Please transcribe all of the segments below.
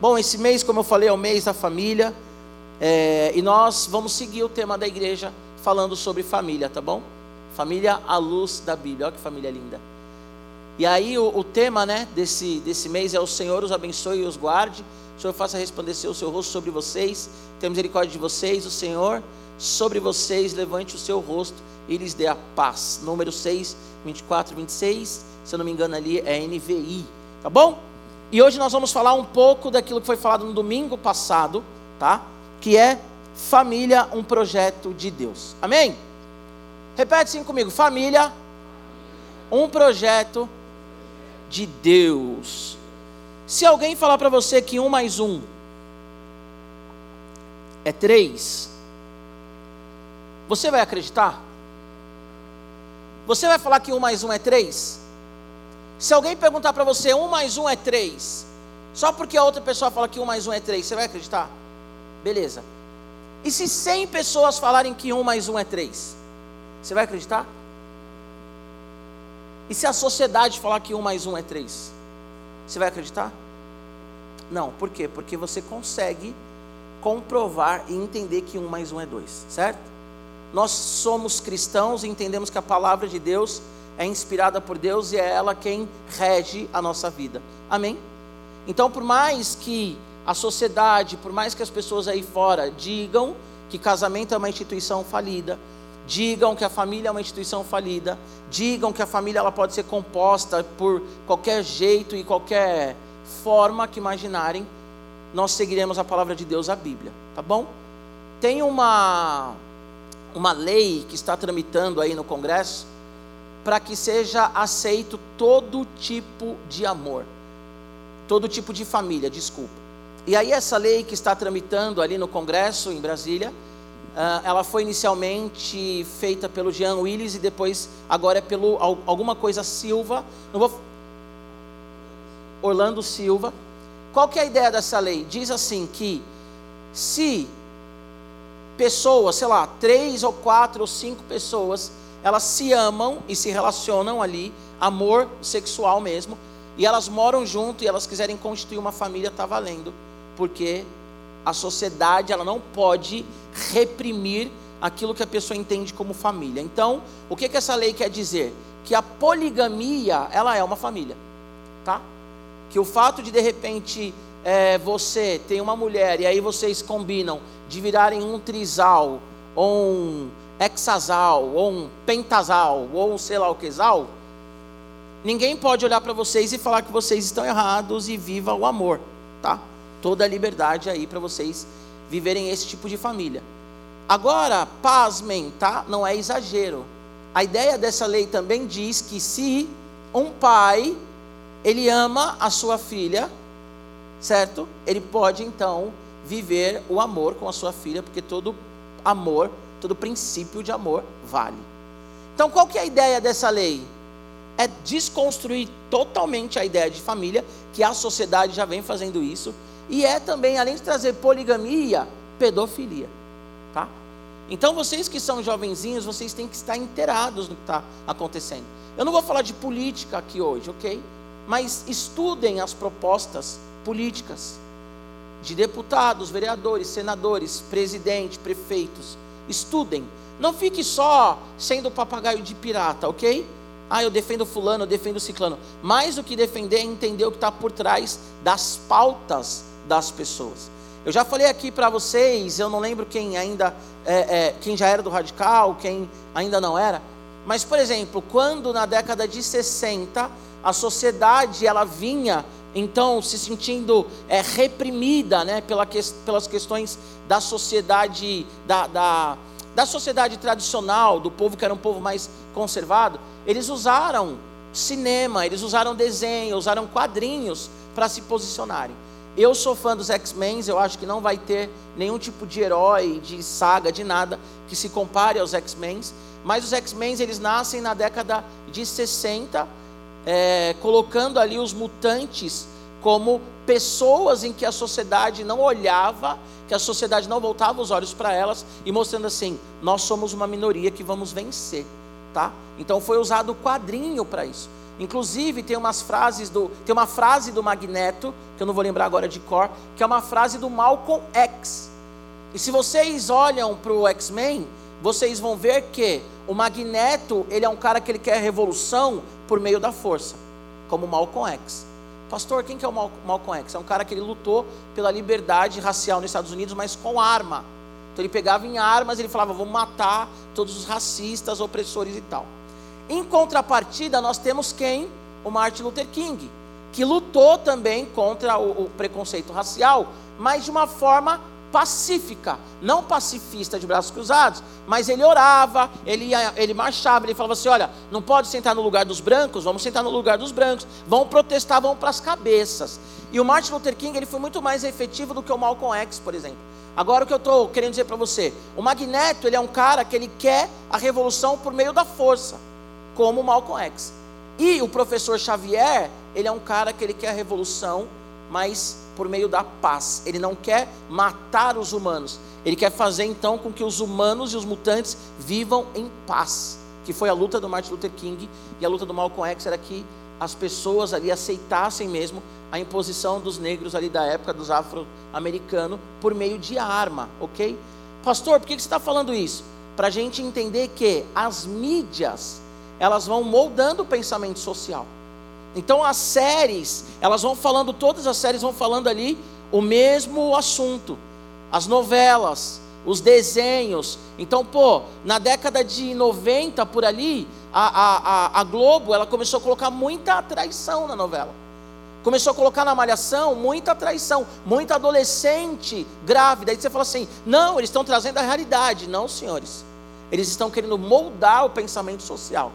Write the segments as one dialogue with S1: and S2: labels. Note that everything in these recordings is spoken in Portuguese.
S1: Bom, esse mês, como eu falei, é o mês da família. É, e nós vamos seguir o tema da igreja falando sobre família, tá bom? Família à luz da Bíblia. Olha que família linda. E aí o, o tema né, desse, desse mês é o Senhor os abençoe e os guarde. O Senhor faça resplandecer o seu rosto sobre vocês. Tenha misericórdia de vocês. O Senhor sobre vocês levante o seu rosto e lhes dê a paz. Número 6, 24, 26. Se eu não me engano ali é NVI. Tá bom? E hoje nós vamos falar um pouco daquilo que foi falado no domingo passado, tá? Que é família, um projeto de Deus. Amém? Repete assim comigo: família, um projeto de Deus. Se alguém falar para você que um mais um é três, você vai acreditar? Você vai falar que um mais um é três? Se alguém perguntar para você um mais um é três, só porque a outra pessoa fala que um mais um é três, você vai acreditar? Beleza. E se cem pessoas falarem que um mais um é três, você vai acreditar? E se a sociedade falar que um mais um é três, você vai acreditar? Não, por quê? Porque você consegue comprovar e entender que um mais um é dois, certo? Nós somos cristãos e entendemos que a palavra de Deus é inspirada por Deus e é ela quem rege a nossa vida. Amém? Então, por mais que a sociedade, por mais que as pessoas aí fora digam que casamento é uma instituição falida, digam que a família é uma instituição falida, digam que a família ela pode ser composta por qualquer jeito e qualquer forma que imaginarem, nós seguiremos a palavra de Deus, a Bíblia, tá bom? Tem uma uma lei que está tramitando aí no Congresso para que seja aceito todo tipo de amor, todo tipo de família, desculpa. E aí essa lei que está tramitando ali no Congresso em Brasília, Uh, ela foi inicialmente feita pelo Jean Willis e depois agora é pelo alguma coisa Silva. Não vou Orlando Silva. Qual que é a ideia dessa lei? Diz assim que se pessoas, sei lá, três ou quatro ou cinco pessoas, elas se amam e se relacionam ali, amor sexual mesmo, e elas moram junto e elas quiserem constituir uma família, está valendo, porque a sociedade ela não pode reprimir aquilo que a pessoa entende como família. Então, o que, que essa lei quer dizer? Que a poligamia ela é uma família, tá? Que o fato de de repente é, você tem uma mulher e aí vocês combinam de virarem um trisal ou um hexasal ou um pentasal ou sei lá o que sal, ninguém pode olhar para vocês e falar que vocês estão errados e viva o amor, tá? toda a liberdade aí para vocês viverem esse tipo de família. Agora, pasmem, tá? Não é exagero. A ideia dessa lei também diz que se um pai ele ama a sua filha, certo? Ele pode então viver o amor com a sua filha, porque todo amor, todo princípio de amor vale. Então, qual que é a ideia dessa lei? É desconstruir totalmente a ideia de família, que a sociedade já vem fazendo isso, e é também, além de trazer poligamia, pedofilia. Tá? Então vocês que são jovenzinhos, vocês têm que estar inteirados no que está acontecendo. Eu não vou falar de política aqui hoje, ok? Mas estudem as propostas políticas de deputados, vereadores, senadores, presidente, prefeitos. Estudem. Não fique só sendo papagaio de pirata, ok? Ah, eu defendo fulano, eu defendo ciclano. Mais do que defender é entender o que está por trás das pautas das pessoas. Eu já falei aqui para vocês, eu não lembro quem ainda, é, é, quem já era do radical, quem ainda não era, mas por exemplo, quando na década de 60 a sociedade ela vinha então se sentindo é, reprimida, né, pela que, pelas questões da sociedade da, da, da sociedade tradicional, do povo que era um povo mais conservado, eles usaram cinema, eles usaram desenho, usaram quadrinhos para se posicionarem. Eu sou fã dos X-Men, eu acho que não vai ter nenhum tipo de herói, de saga, de nada que se compare aos X-Men. Mas os X-Men eles nascem na década de 60, é, colocando ali os mutantes como pessoas em que a sociedade não olhava, que a sociedade não voltava os olhos para elas e mostrando assim: nós somos uma minoria que vamos vencer, tá? Então foi usado o quadrinho para isso. Inclusive tem umas frases do, tem uma frase do Magneto que eu não vou lembrar agora de cor, que é uma frase do Malcolm X. E se vocês olham para o X-Men, vocês vão ver que o Magneto ele é um cara que ele quer revolução por meio da força, como Malcolm X. Pastor, quem que é o Malcolm X? É um cara que ele lutou pela liberdade racial nos Estados Unidos, mas com arma. Então ele pegava em armas ele falava: vamos matar todos os racistas, opressores e tal. Em contrapartida, nós temos quem? O Martin Luther King, que lutou também contra o, o preconceito racial, mas de uma forma pacífica, não pacifista de braços cruzados, mas ele orava, ele, ia, ele marchava, ele falava assim: olha, não pode sentar no lugar dos brancos, vamos sentar no lugar dos brancos, vão protestar, vão para as cabeças. E o Martin Luther King ele foi muito mais efetivo do que o Malcolm X, por exemplo. Agora o que eu estou querendo dizer para você, o Magneto ele é um cara que ele quer a revolução por meio da força como Malcolm X. E o professor Xavier, ele é um cara que ele quer a revolução, mas por meio da paz. Ele não quer matar os humanos. Ele quer fazer então com que os humanos e os mutantes vivam em paz. Que foi a luta do Martin Luther King e a luta do Malcolm X era que as pessoas ali aceitassem mesmo a imposição dos negros ali da época, dos afro-americanos, por meio de arma, ok? Pastor, por que você está falando isso? Para a gente entender que as mídias elas vão moldando o pensamento social. Então as séries, elas vão falando, todas as séries vão falando ali o mesmo assunto. As novelas, os desenhos. Então, pô, na década de 90 por ali, a, a, a Globo ela começou a colocar muita traição na novela. Começou a colocar na malhação muita traição, muita adolescente grávida. Aí você fala assim: não, eles estão trazendo a realidade. Não, senhores. Eles estão querendo moldar o pensamento social.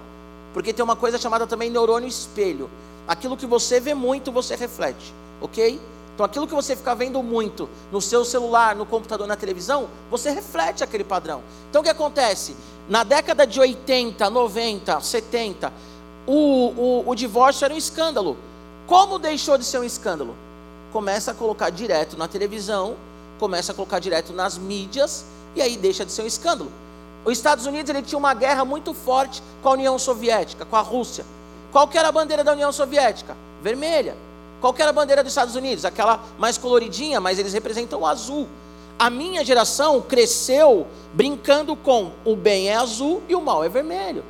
S1: Porque tem uma coisa chamada também neurônio espelho. Aquilo que você vê muito, você reflete, ok? Então aquilo que você fica vendo muito no seu celular, no computador, na televisão, você reflete aquele padrão. Então o que acontece? Na década de 80, 90, 70, o, o, o divórcio era um escândalo. Como deixou de ser um escândalo? Começa a colocar direto na televisão, começa a colocar direto nas mídias, e aí deixa de ser um escândalo. Os Estados Unidos ele tinha uma guerra muito forte com a União Soviética, com a Rússia. Qual que era a bandeira da União Soviética? Vermelha. Qual que era a bandeira dos Estados Unidos? Aquela mais coloridinha, mas eles representam o azul. A minha geração cresceu brincando com o bem é azul e o mal é vermelho.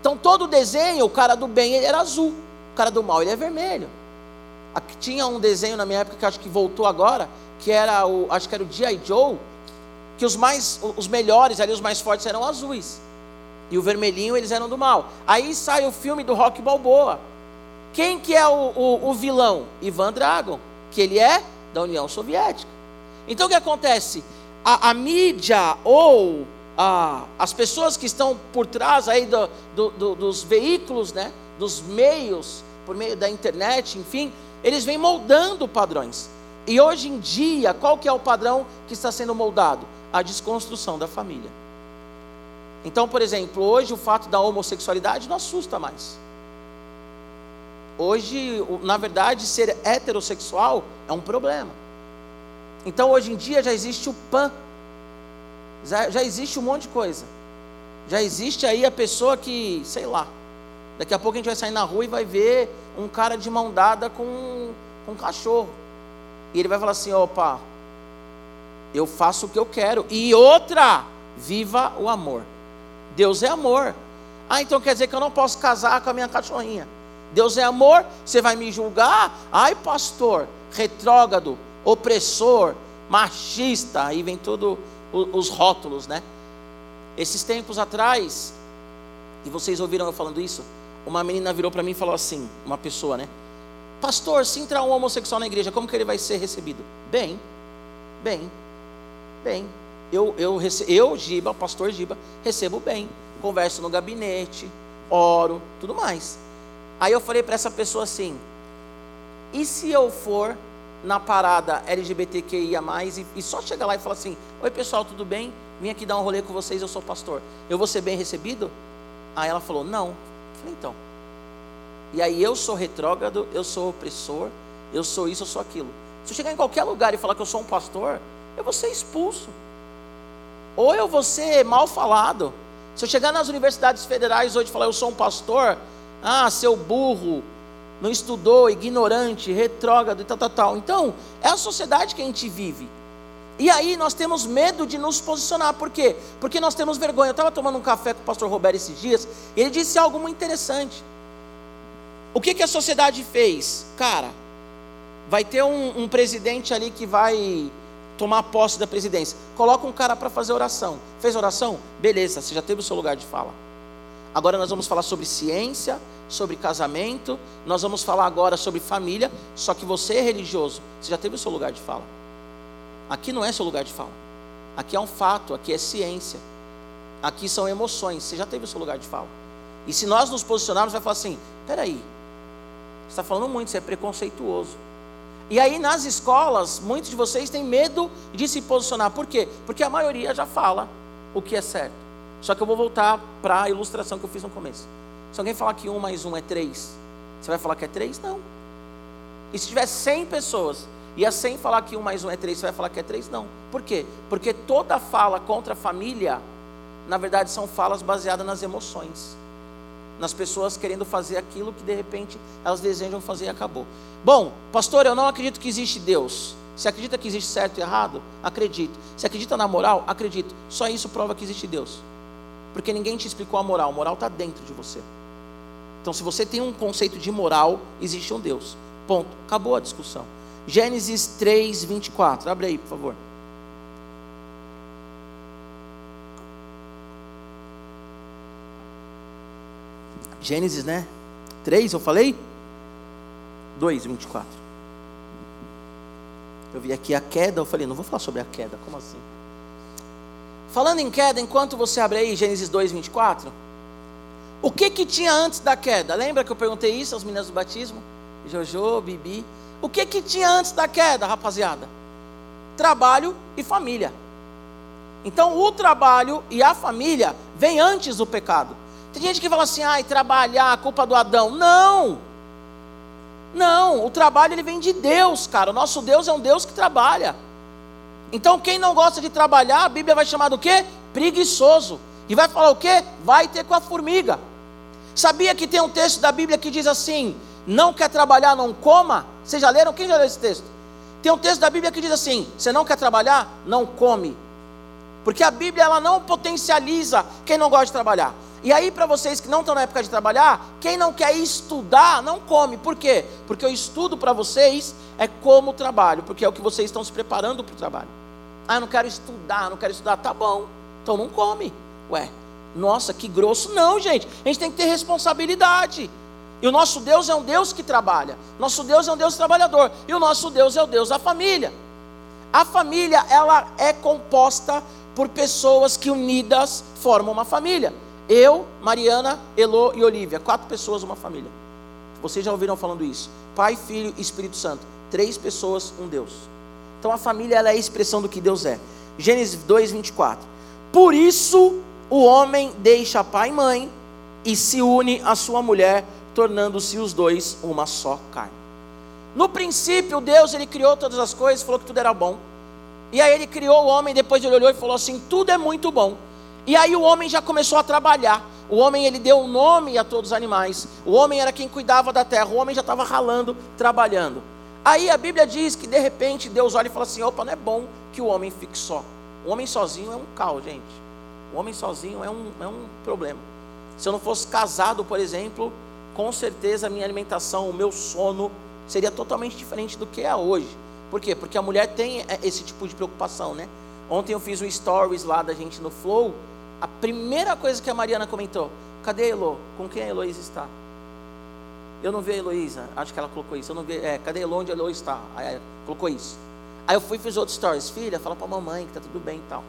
S1: Então todo o desenho, o cara do bem ele era azul, o cara do mal ele é vermelho. Aqui tinha um desenho na minha época que acho que voltou agora, que era o, acho que era o G.I. Joe, que os mais, os melhores ali, os mais fortes eram azuis. E o vermelhinho eles eram do mal. Aí sai o filme do Rock Balboa. Quem que é o, o, o vilão? Ivan Dragon, que ele é da União Soviética. Então o que acontece? A, a mídia ou a, as pessoas que estão por trás aí do, do, do, dos veículos, né, dos meios, por meio da internet, enfim, eles vêm moldando padrões. E hoje em dia, qual que é o padrão que está sendo moldado? a desconstrução da família. Então, por exemplo, hoje o fato da homossexualidade não assusta mais. Hoje, na verdade, ser heterossexual é um problema. Então, hoje em dia já existe o PAN, já, já existe um monte de coisa. Já existe aí a pessoa que, sei lá, daqui a pouco a gente vai sair na rua e vai ver um cara de mão dada com, com um cachorro. E ele vai falar assim: opa, eu faço o que eu quero. E outra, viva o amor. Deus é amor. Ah, então quer dizer que eu não posso casar com a minha cachorrinha. Deus é amor, você vai me julgar? Ai, pastor, retrógrado, opressor, machista, aí vem todos os rótulos, né? Esses tempos atrás, e vocês ouviram eu falando isso, uma menina virou para mim e falou assim, uma pessoa, né? Pastor, se entrar um homossexual na igreja, como que ele vai ser recebido? Bem, bem. Bem, eu, eu, eu Giba, pastor Giba, recebo bem. Converso no gabinete, oro, tudo mais. Aí eu falei para essa pessoa assim: e se eu for na parada LGBTQIA, e, e só chegar lá e falar assim: Oi pessoal, tudo bem? Vim aqui dar um rolê com vocês, eu sou pastor. Eu vou ser bem recebido? Aí ela falou: Não. Eu falei: Então. E aí eu sou retrógrado, eu sou opressor, eu sou isso, eu sou aquilo. Se eu chegar em qualquer lugar e falar que eu sou um pastor, eu vou ser expulso. Ou eu vou ser mal falado. Se eu chegar nas universidades federais hoje e falar eu sou um pastor, Ah, seu burro, não estudou, ignorante, retrógrado e tal, tal, tal. Então, é a sociedade que a gente vive. E aí nós temos medo de nos posicionar. Por quê? Porque nós temos vergonha. Eu estava tomando um café com o pastor Roberto esses dias, e ele disse algo muito interessante. O que, que a sociedade fez? Cara, vai ter um, um presidente ali que vai tomar posse da presidência. Coloca um cara para fazer oração. Fez oração? Beleza, você já teve o seu lugar de fala. Agora nós vamos falar sobre ciência, sobre casamento, nós vamos falar agora sobre família, só que você é religioso, você já teve o seu lugar de fala. Aqui não é seu lugar de fala. Aqui é um fato, aqui é ciência. Aqui são emoções. Você já teve o seu lugar de fala. E se nós nos posicionarmos, vai falar assim: peraí, você está falando muito, você é preconceituoso. E aí nas escolas, muitos de vocês têm medo de se posicionar. Por quê? Porque a maioria já fala o que é certo. Só que eu vou voltar para a ilustração que eu fiz no começo. Se alguém falar que um mais um é três, você vai falar que é três? Não. E se tiver 100 pessoas e a 100 falar que um mais um é três, você vai falar que é três? Não. Por quê? Porque toda fala contra a família, na verdade, são falas baseadas nas emoções. Nas pessoas querendo fazer aquilo que de repente elas desejam fazer e acabou. Bom, pastor, eu não acredito que existe Deus. Você acredita que existe certo e errado? Acredito. Você acredita na moral? Acredito. Só isso prova que existe Deus. Porque ninguém te explicou a moral. A moral está dentro de você. Então, se você tem um conceito de moral, existe um Deus. Ponto. Acabou a discussão. Gênesis 3, 24. Abre aí, por favor. Gênesis, né? 3, eu falei? 2, 24. Eu vi aqui a queda, eu falei, não vou falar sobre a queda, como assim? Falando em queda, enquanto você abre aí Gênesis 2, 24, o que que tinha antes da queda? Lembra que eu perguntei isso às meninas do batismo? Jojo, Bibi. O que que tinha antes da queda, rapaziada? Trabalho e família. Então, o trabalho e a família vem antes do pecado. Tem gente que fala assim: "Ai, trabalhar, culpa do Adão". Não! Não, o trabalho ele vem de Deus, cara. O nosso Deus é um Deus que trabalha. Então, quem não gosta de trabalhar, a Bíblia vai chamar do quê? Preguiçoso. E vai falar o quê? Vai ter com a formiga. Sabia que tem um texto da Bíblia que diz assim: não quer trabalhar, não coma? Vocês já leram? Quem já leu esse texto? Tem um texto da Bíblia que diz assim: você não quer trabalhar? Não come. Porque a Bíblia ela não potencializa quem não gosta de trabalhar. E aí, para vocês que não estão na época de trabalhar, quem não quer estudar, não come. Por quê? Porque o estudo para vocês é como trabalho, porque é o que vocês estão se preparando para o trabalho. Ah, eu não quero estudar, não quero estudar. Tá bom, então não come. Ué, nossa, que grosso. Não, gente, a gente tem que ter responsabilidade. E o nosso Deus é um Deus que trabalha. Nosso Deus é um Deus trabalhador. E o nosso Deus é o Deus da família. A família, ela é composta por pessoas que unidas formam uma família. Eu, Mariana, Elo e Olivia. Quatro pessoas, uma família. Vocês já ouviram falando isso. Pai, Filho e Espírito Santo. Três pessoas, um Deus. Então a família ela é a expressão do que Deus é. Gênesis 2, 24. Por isso o homem deixa pai e mãe e se une à sua mulher tornando-se os dois uma só carne. No princípio, Deus ele criou todas as coisas, falou que tudo era bom. E aí ele criou o homem, depois ele olhou e falou assim: tudo é muito bom. E aí o homem já começou a trabalhar. O homem ele deu nome a todos os animais. O homem era quem cuidava da terra. O homem já estava ralando, trabalhando. Aí a Bíblia diz que de repente Deus olha e fala assim: opa, não é bom que o homem fique só. O homem sozinho é um caos, gente. O homem sozinho é um, é um problema. Se eu não fosse casado, por exemplo, com certeza a minha alimentação, o meu sono seria totalmente diferente do que é hoje. Por quê? Porque a mulher tem é, esse tipo de preocupação, né? Ontem eu fiz um stories lá da gente no Flow. A primeira coisa que a Mariana comentou: cadê a Elo? Com quem a Heloísa está? Eu não vi a Heloísa, acho que ela colocou isso. Eu não vi, é, cadê a Elo? Onde a Elo está? Aí colocou isso. Aí eu fui e fiz outros stories. Filha, fala para a mamãe que tá tudo bem e tal.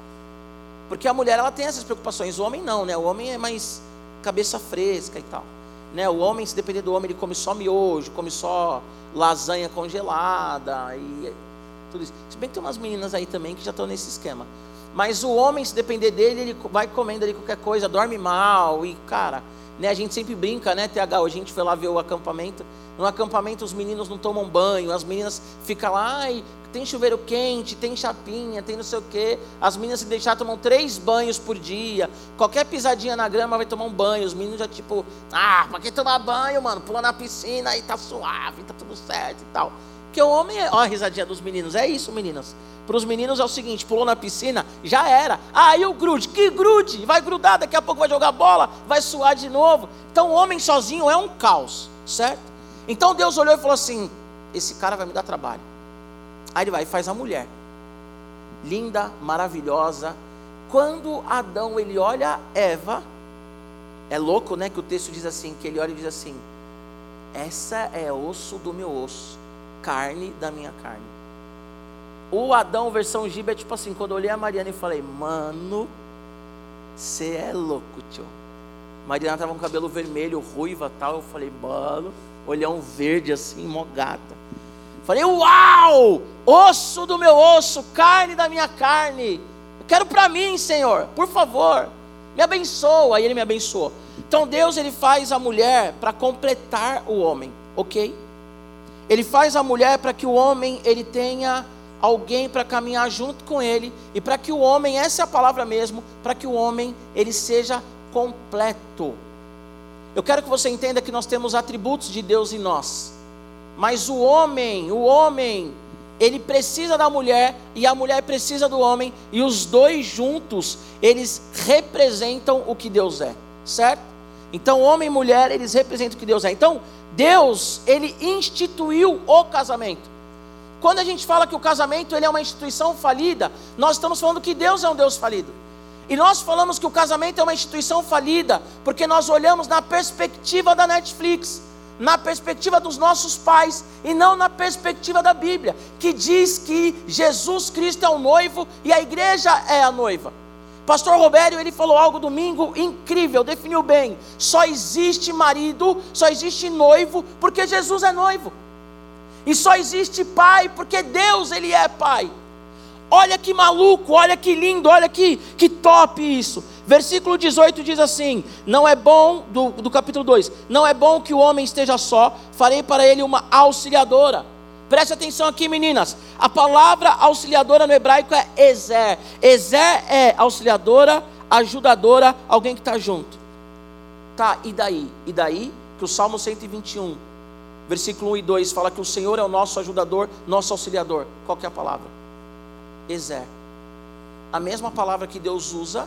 S1: Porque a mulher ela tem essas preocupações, o homem não, né? O homem é mais cabeça fresca e tal. Né? O homem, se depender do homem, ele come só miojo, come só lasanha congelada e tudo isso. Se bem que tem umas meninas aí também que já estão nesse esquema. Mas o homem, se depender dele, ele vai comendo ali qualquer coisa, dorme mal e, cara, né? A gente sempre brinca, né, TH? A gente foi lá ver o acampamento. No acampamento os meninos não tomam banho, as meninas ficam lá, ai, tem chuveiro quente, tem chapinha, tem não sei o quê. As meninas se deixar tomam três banhos por dia. Qualquer pisadinha na grama vai tomar um banho. Os meninos já tipo, ah, pra que tomar banho, mano? Pula na piscina e tá suave, tá tudo certo e tal. Porque o homem é, ó a risadinha dos meninos, é isso, meninas. Para os meninos é o seguinte: pulou na piscina, já era. Ah, e o grude? Que grude? Vai grudar, daqui a pouco vai jogar bola, vai suar de novo. Então o homem sozinho é um caos, certo? Então Deus olhou e falou assim: esse cara vai me dar trabalho. Aí ele vai e faz a mulher, linda, maravilhosa. Quando Adão ele olha Eva, é louco, né? Que o texto diz assim, que ele olha e diz assim: essa é osso do meu osso, carne da minha carne. O Adão versão Giba é tipo assim, quando eu olhei a Mariana e falei, mano, você é louco, tio. Mariana tava com cabelo vermelho, ruiva tal. Eu falei, mano, olhão verde assim, mogada. Falei, uau! Osso do meu osso, carne da minha carne. Eu quero para mim, Senhor, por favor, me abençoa. Aí ele me abençoou. Então Deus ele faz a mulher para completar o homem, ok? Ele faz a mulher para que o homem ele tenha alguém para caminhar junto com ele e para que o homem, essa é a palavra mesmo, para que o homem ele seja completo. Eu quero que você entenda que nós temos atributos de Deus em nós. Mas o homem, o homem, ele precisa da mulher e a mulher precisa do homem e os dois juntos, eles representam o que Deus é, certo? Então, homem e mulher, eles representam o que Deus é. Então, Deus, ele instituiu o casamento. Quando a gente fala que o casamento ele é uma instituição falida, nós estamos falando que Deus é um Deus falido. E nós falamos que o casamento é uma instituição falida, porque nós olhamos na perspectiva da Netflix, na perspectiva dos nossos pais, e não na perspectiva da Bíblia, que diz que Jesus Cristo é o noivo e a igreja é a noiva. Pastor Robério, ele falou algo domingo incrível, definiu bem. Só existe marido, só existe noivo, porque Jesus é noivo. E só existe pai porque Deus ele é pai. Olha que maluco, olha que lindo, olha que, que top isso. Versículo 18 diz assim: Não é bom, do, do capítulo 2: Não é bom que o homem esteja só, farei para ele uma auxiliadora. Preste atenção aqui, meninas. A palavra auxiliadora no hebraico é Ezer. Ezer é auxiliadora, ajudadora, alguém que está junto. Tá, e daí? E daí que o Salmo 121 versículo 1 e 2 fala que o Senhor é o nosso ajudador, nosso auxiliador. Qual que é a palavra? Ezer. A mesma palavra que Deus usa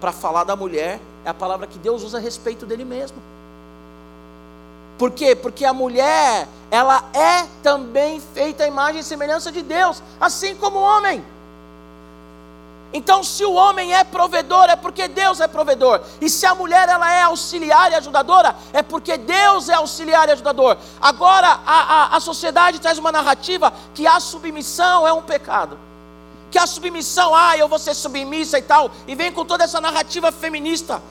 S1: para falar da mulher é a palavra que Deus usa a respeito dele mesmo. Por quê? Porque a mulher, ela é também feita a imagem e semelhança de Deus, assim como o homem. Então, se o homem é provedor, é porque Deus é provedor. E se a mulher ela é auxiliar e ajudadora, é porque Deus é auxiliar e ajudador. Agora, a, a, a sociedade traz uma narrativa que a submissão é um pecado. Que a submissão, ah, eu vou ser submissa e tal. E vem com toda essa narrativa feminista.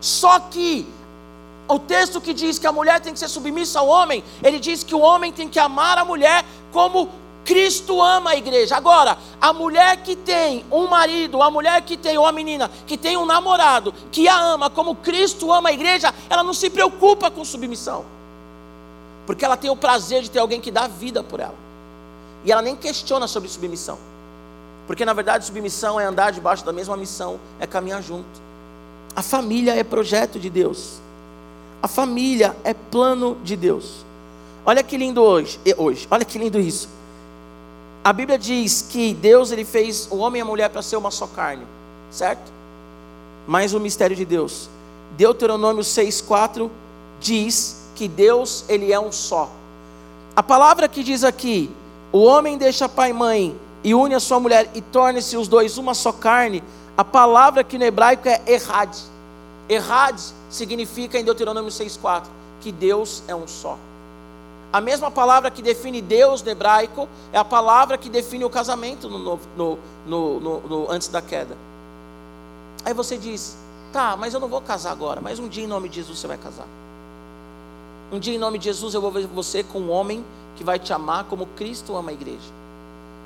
S1: Só que o texto que diz que a mulher tem que ser submissa ao homem, ele diz que o homem tem que amar a mulher como Cristo ama a igreja. Agora, a mulher que tem um marido, a mulher que tem, ou a menina que tem um namorado, que a ama como Cristo ama a igreja, ela não se preocupa com submissão. Porque ela tem o prazer de ter alguém que dá vida por ela. E ela nem questiona sobre submissão. Porque na verdade submissão é andar debaixo da mesma missão, é caminhar junto. A família é projeto de Deus. A família é plano de Deus. Olha que lindo hoje, hoje. Olha que lindo isso. A Bíblia diz que Deus ele fez o homem e a mulher para ser uma só carne, certo? Mas o mistério de Deus. Deuteronômio 6:4 diz que Deus ele é um só. A palavra que diz aqui, o homem deixa pai e mãe e une a sua mulher e torne-se os dois uma só carne, a palavra que no hebraico é errad. Errad significa em Deuteronômio 6:4 que Deus é um só. A mesma palavra que define Deus no hebraico é a palavra que define o casamento no, no, no, antes da queda. Aí você diz, tá, mas eu não vou casar agora, mas um dia em nome de Jesus você vai casar. Um dia em nome de Jesus eu vou ver você com um homem que vai te amar como Cristo ama a igreja.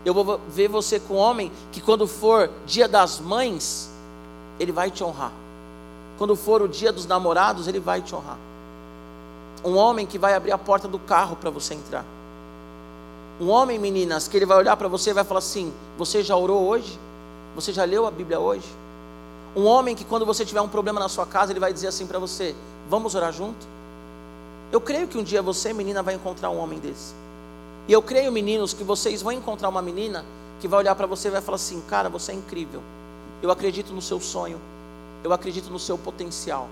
S1: Eu vou ver você com um homem que quando for dia das mães, ele vai te honrar quando for o dia dos namorados, ele vai te honrar. Um homem que vai abrir a porta do carro para você entrar. Um homem, meninas, que ele vai olhar para você e vai falar assim: Você já orou hoje? Você já leu a Bíblia hoje? Um homem que, quando você tiver um problema na sua casa, ele vai dizer assim para você: Vamos orar junto? Eu creio que um dia você, menina, vai encontrar um homem desse. E eu creio, meninos, que vocês vão encontrar uma menina que vai olhar para você e vai falar assim: Cara, você é incrível. Eu acredito no seu sonho. Eu acredito no seu potencial.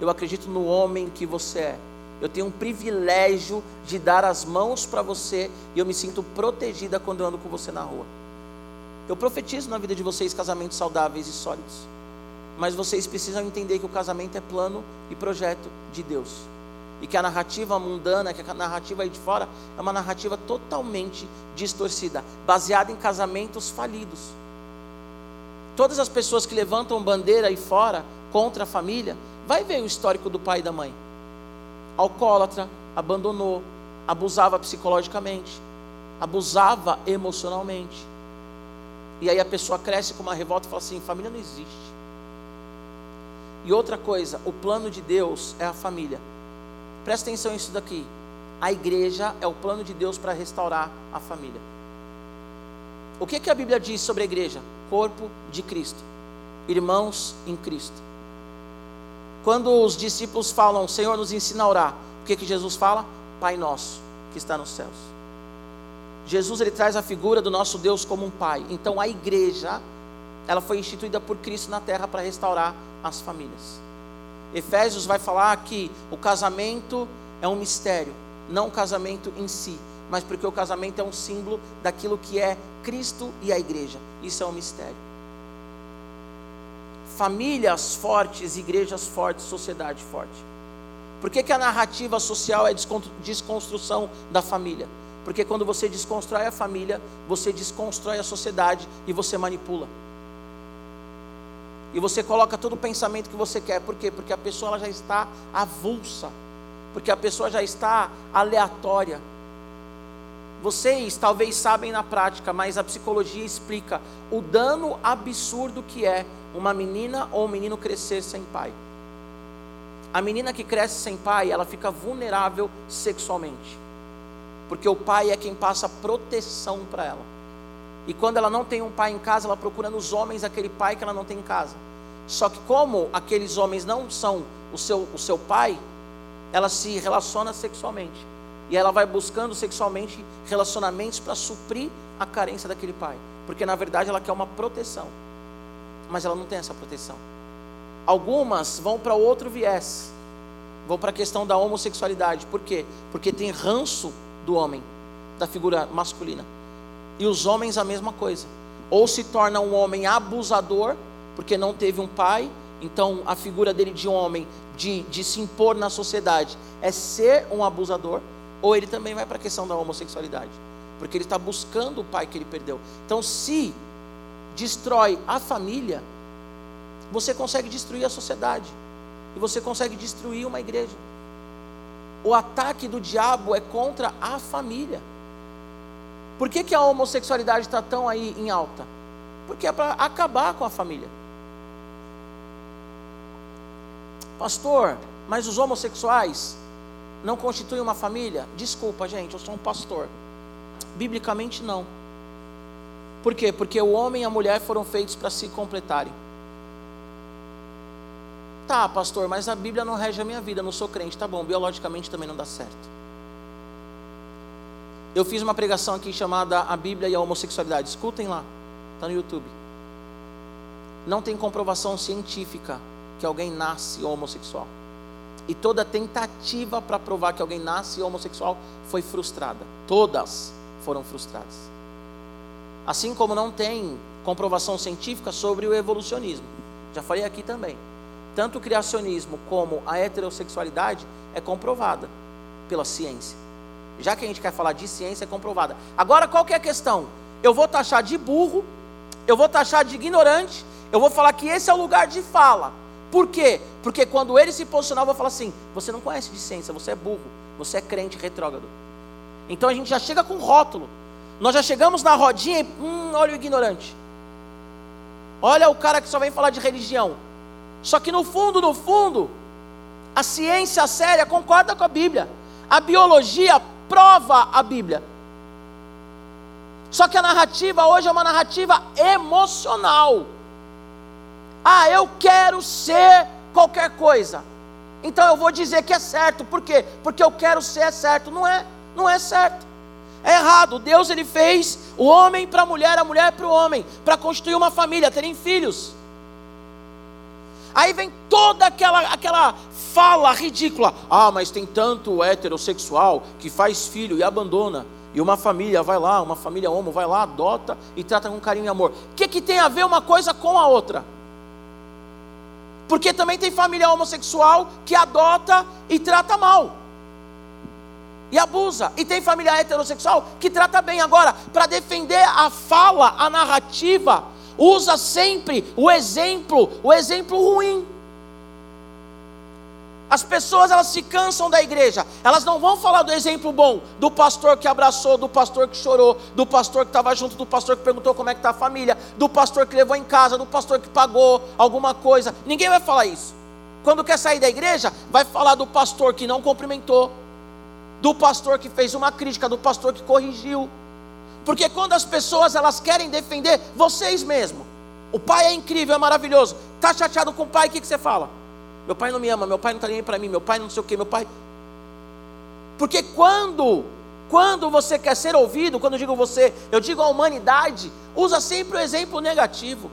S1: Eu acredito no homem que você é. Eu tenho um privilégio de dar as mãos para você e eu me sinto protegida quando eu ando com você na rua. Eu profetizo na vida de vocês casamentos saudáveis e sólidos. Mas vocês precisam entender que o casamento é plano e projeto de Deus. E que a narrativa mundana, que a narrativa aí de fora, é uma narrativa totalmente distorcida, baseada em casamentos falidos. Todas as pessoas que levantam bandeira aí fora contra a família, vai ver o histórico do pai e da mãe. Alcoólatra, abandonou, abusava psicologicamente, abusava emocionalmente. E aí a pessoa cresce com uma revolta e fala assim: família não existe. E outra coisa, o plano de Deus é a família. Presta atenção nisso daqui. A igreja é o plano de Deus para restaurar a família. O que, que a Bíblia diz sobre a igreja? Corpo de Cristo, irmãos em Cristo. Quando os discípulos falam, Senhor, nos ensina a orar, o que, que Jesus fala? Pai nosso, que está nos céus. Jesus ele traz a figura do nosso Deus como um pai. Então a igreja, ela foi instituída por Cristo na terra para restaurar as famílias. Efésios vai falar que o casamento é um mistério, não o casamento em si, mas porque o casamento é um símbolo daquilo que é Cristo e a igreja. Isso é um mistério. Famílias fortes, igrejas fortes, sociedade forte. Por que, que a narrativa social é desconstrução da família? Porque quando você desconstrói a família, você desconstrói a sociedade e você manipula. E você coloca todo o pensamento que você quer. Por quê? Porque a pessoa já está avulsa. Porque a pessoa já está aleatória. Vocês talvez sabem na prática, mas a psicologia explica o dano absurdo que é uma menina ou um menino crescer sem pai. A menina que cresce sem pai, ela fica vulnerável sexualmente. Porque o pai é quem passa proteção para ela. E quando ela não tem um pai em casa, ela procura nos homens aquele pai que ela não tem em casa. Só que como aqueles homens não são o seu, o seu pai, ela se relaciona sexualmente. E ela vai buscando sexualmente relacionamentos para suprir a carência daquele pai. Porque na verdade ela quer uma proteção. Mas ela não tem essa proteção. Algumas vão para outro viés. Vão para a questão da homossexualidade. Por quê? Porque tem ranço do homem, da figura masculina. E os homens a mesma coisa. Ou se torna um homem abusador, porque não teve um pai, então a figura dele de homem, de, de se impor na sociedade, é ser um abusador ou ele também vai para a questão da homossexualidade, porque ele está buscando o pai que ele perdeu. Então, se destrói a família, você consegue destruir a sociedade e você consegue destruir uma igreja. O ataque do diabo é contra a família. Por que, que a homossexualidade está tão aí em alta? Porque é para acabar com a família. Pastor, mas os homossexuais não constitui uma família? Desculpa, gente, eu sou um pastor. Biblicamente, não. Por quê? Porque o homem e a mulher foram feitos para se completarem. Tá, pastor, mas a Bíblia não rege a minha vida, não sou crente. Tá bom, biologicamente também não dá certo. Eu fiz uma pregação aqui chamada A Bíblia e a Homossexualidade. Escutem lá, está no YouTube. Não tem comprovação científica que alguém nasce homossexual. E toda tentativa para provar que alguém nasce homossexual foi frustrada. Todas foram frustradas. Assim como não tem comprovação científica sobre o evolucionismo. Já falei aqui também. Tanto o criacionismo como a heterossexualidade é comprovada pela ciência. Já que a gente quer falar de ciência, é comprovada. Agora, qual que é a questão? Eu vou taxar de burro, eu vou taxar de ignorante, eu vou falar que esse é o lugar de fala. Por quê? Porque quando ele se posicionar, eu vou falar assim: você não conhece de ciência, você é burro, você é crente retrógrado. Então a gente já chega com rótulo. Nós já chegamos na rodinha e, hum, olha o ignorante. Olha o cara que só vem falar de religião. Só que no fundo, no fundo, a ciência séria concorda com a Bíblia. A biologia prova a Bíblia. Só que a narrativa hoje é uma narrativa emocional. Ah, eu quero ser qualquer coisa. Então eu vou dizer que é certo. Por quê? Porque eu quero ser certo. Não é, não é certo. É errado. Deus ele fez o homem para a mulher, a mulher para o homem, para construir uma família, terem filhos. Aí vem toda aquela, aquela fala ridícula. Ah, mas tem tanto heterossexual que faz filho e abandona. E uma família vai lá, uma família homo vai lá, adota e trata com carinho e amor. O que, que tem a ver uma coisa com a outra? Porque também tem família homossexual que adota e trata mal. E abusa. E tem família heterossexual que trata bem. Agora, para defender a fala, a narrativa, usa sempre o exemplo, o exemplo ruim. As pessoas elas se cansam da igreja. Elas não vão falar do exemplo bom do pastor que abraçou, do pastor que chorou, do pastor que estava junto, do pastor que perguntou como é que está a família, do pastor que levou em casa, do pastor que pagou alguma coisa. Ninguém vai falar isso. Quando quer sair da igreja, vai falar do pastor que não cumprimentou, do pastor que fez uma crítica, do pastor que corrigiu. Porque quando as pessoas elas querem defender vocês mesmos, o pai é incrível, é maravilhoso. Tá chateado com o pai, o que, que você fala? Meu pai não me ama, meu pai não está nem aí para mim, meu pai não sei o que, meu pai. Porque quando, quando você quer ser ouvido, quando eu digo você, eu digo a humanidade, usa sempre o exemplo negativo.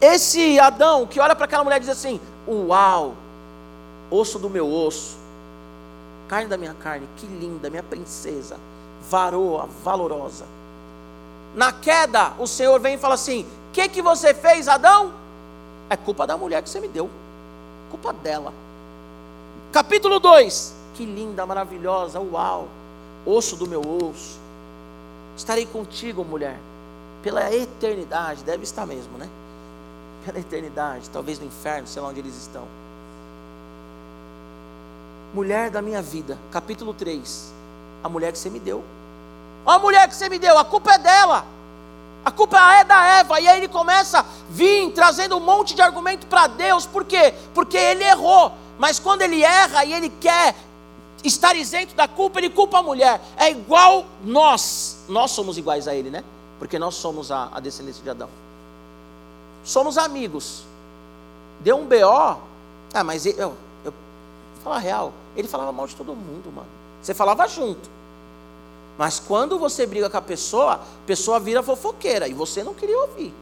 S1: Esse Adão que olha para aquela mulher e diz assim: Uau, osso do meu osso, carne da minha carne, que linda, minha princesa varoa, valorosa. Na queda, o Senhor vem e fala assim: O que, que você fez, Adão? É culpa da mulher que você me deu, culpa dela. Capítulo 2: Que linda, maravilhosa, uau, osso do meu osso. Estarei contigo, mulher, pela eternidade, deve estar mesmo, né? Pela eternidade, talvez no inferno, sei lá onde eles estão. Mulher da minha vida, capítulo 3 a mulher que você me deu. A mulher que você me deu, a culpa é dela. A culpa é da Eva. E aí ele começa a vir trazendo um monte de argumento para Deus. Por quê? Porque ele errou. Mas quando ele erra e ele quer estar isento da culpa, ele culpa a mulher. É igual nós. Nós somos iguais a ele, né? Porque nós somos a, a descendência de Adão. Somos amigos. Deu um BO. Ah, mas eu, eu, eu falar real. Ele falava mal de todo mundo, mano. Você falava junto. Mas quando você briga com a pessoa, a pessoa vira fofoqueira e você não queria ouvir.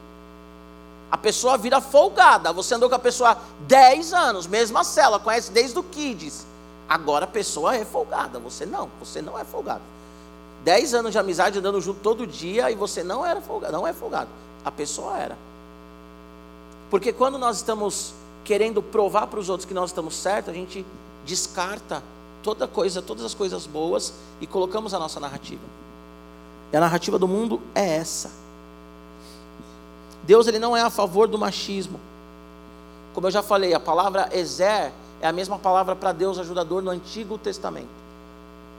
S1: A pessoa vira folgada. Você andou com a pessoa 10 anos, mesma cela, conhece desde o Kids. Agora a pessoa é folgada. Você não, você não é folgado. 10 anos de amizade andando junto todo dia e você não era folgado, não é folgado. A pessoa era. Porque quando nós estamos querendo provar para os outros que nós estamos certos, a gente descarta toda coisa, todas as coisas boas e colocamos a nossa narrativa. E a narrativa do mundo é essa. Deus ele não é a favor do machismo. Como eu já falei, a palavra Ezer é a mesma palavra para Deus ajudador no Antigo Testamento.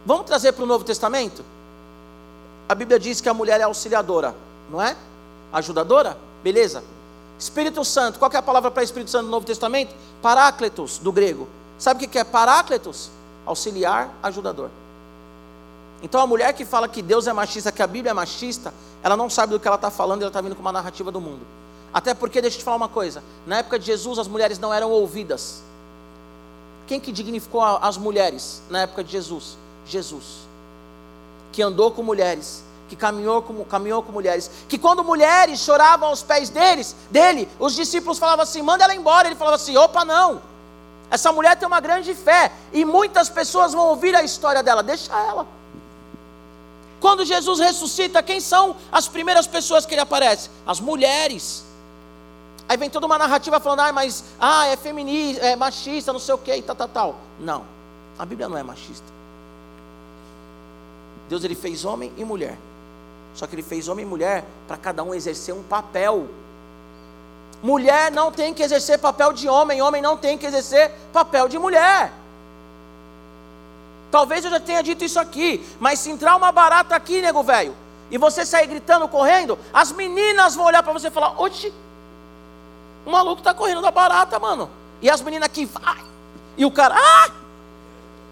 S1: Vamos trazer para o Novo Testamento? A Bíblia diz que a mulher é auxiliadora, não é? Ajudadora? Beleza. Espírito Santo, qual é a palavra para Espírito Santo no Novo Testamento? Parácletos, do grego. Sabe o que é parácletos? Auxiliar, ajudador. Então a mulher que fala que Deus é machista, que a Bíblia é machista, ela não sabe do que ela está falando, ela está vindo com uma narrativa do mundo. Até porque, deixa eu te falar uma coisa: na época de Jesus, as mulheres não eram ouvidas. Quem que dignificou as mulheres na época de Jesus? Jesus. Que andou com mulheres, que caminhou com, caminhou com mulheres, que quando mulheres choravam aos pés deles, dele, os discípulos falavam assim: manda ela embora. Ele falava assim: opa, não, essa mulher tem uma grande fé e muitas pessoas vão ouvir a história dela. Deixa ela. Quando Jesus ressuscita, quem são as primeiras pessoas que ele aparece? As mulheres. Aí vem toda uma narrativa falando, ah, mas ah, é feminista, é machista, não sei o que, tal, tal, tal. Não, a Bíblia não é machista. Deus ele fez homem e mulher. Só que ele fez homem e mulher para cada um exercer um papel Mulher não tem que exercer papel de homem, homem não tem que exercer papel de mulher. Talvez eu já tenha dito isso aqui, mas se entrar uma barata aqui, nego velho, e você sair gritando, correndo, as meninas vão olhar para você e falar: Oxi, O maluco tá correndo da barata, mano. E as meninas aqui, vai. E o cara, ah!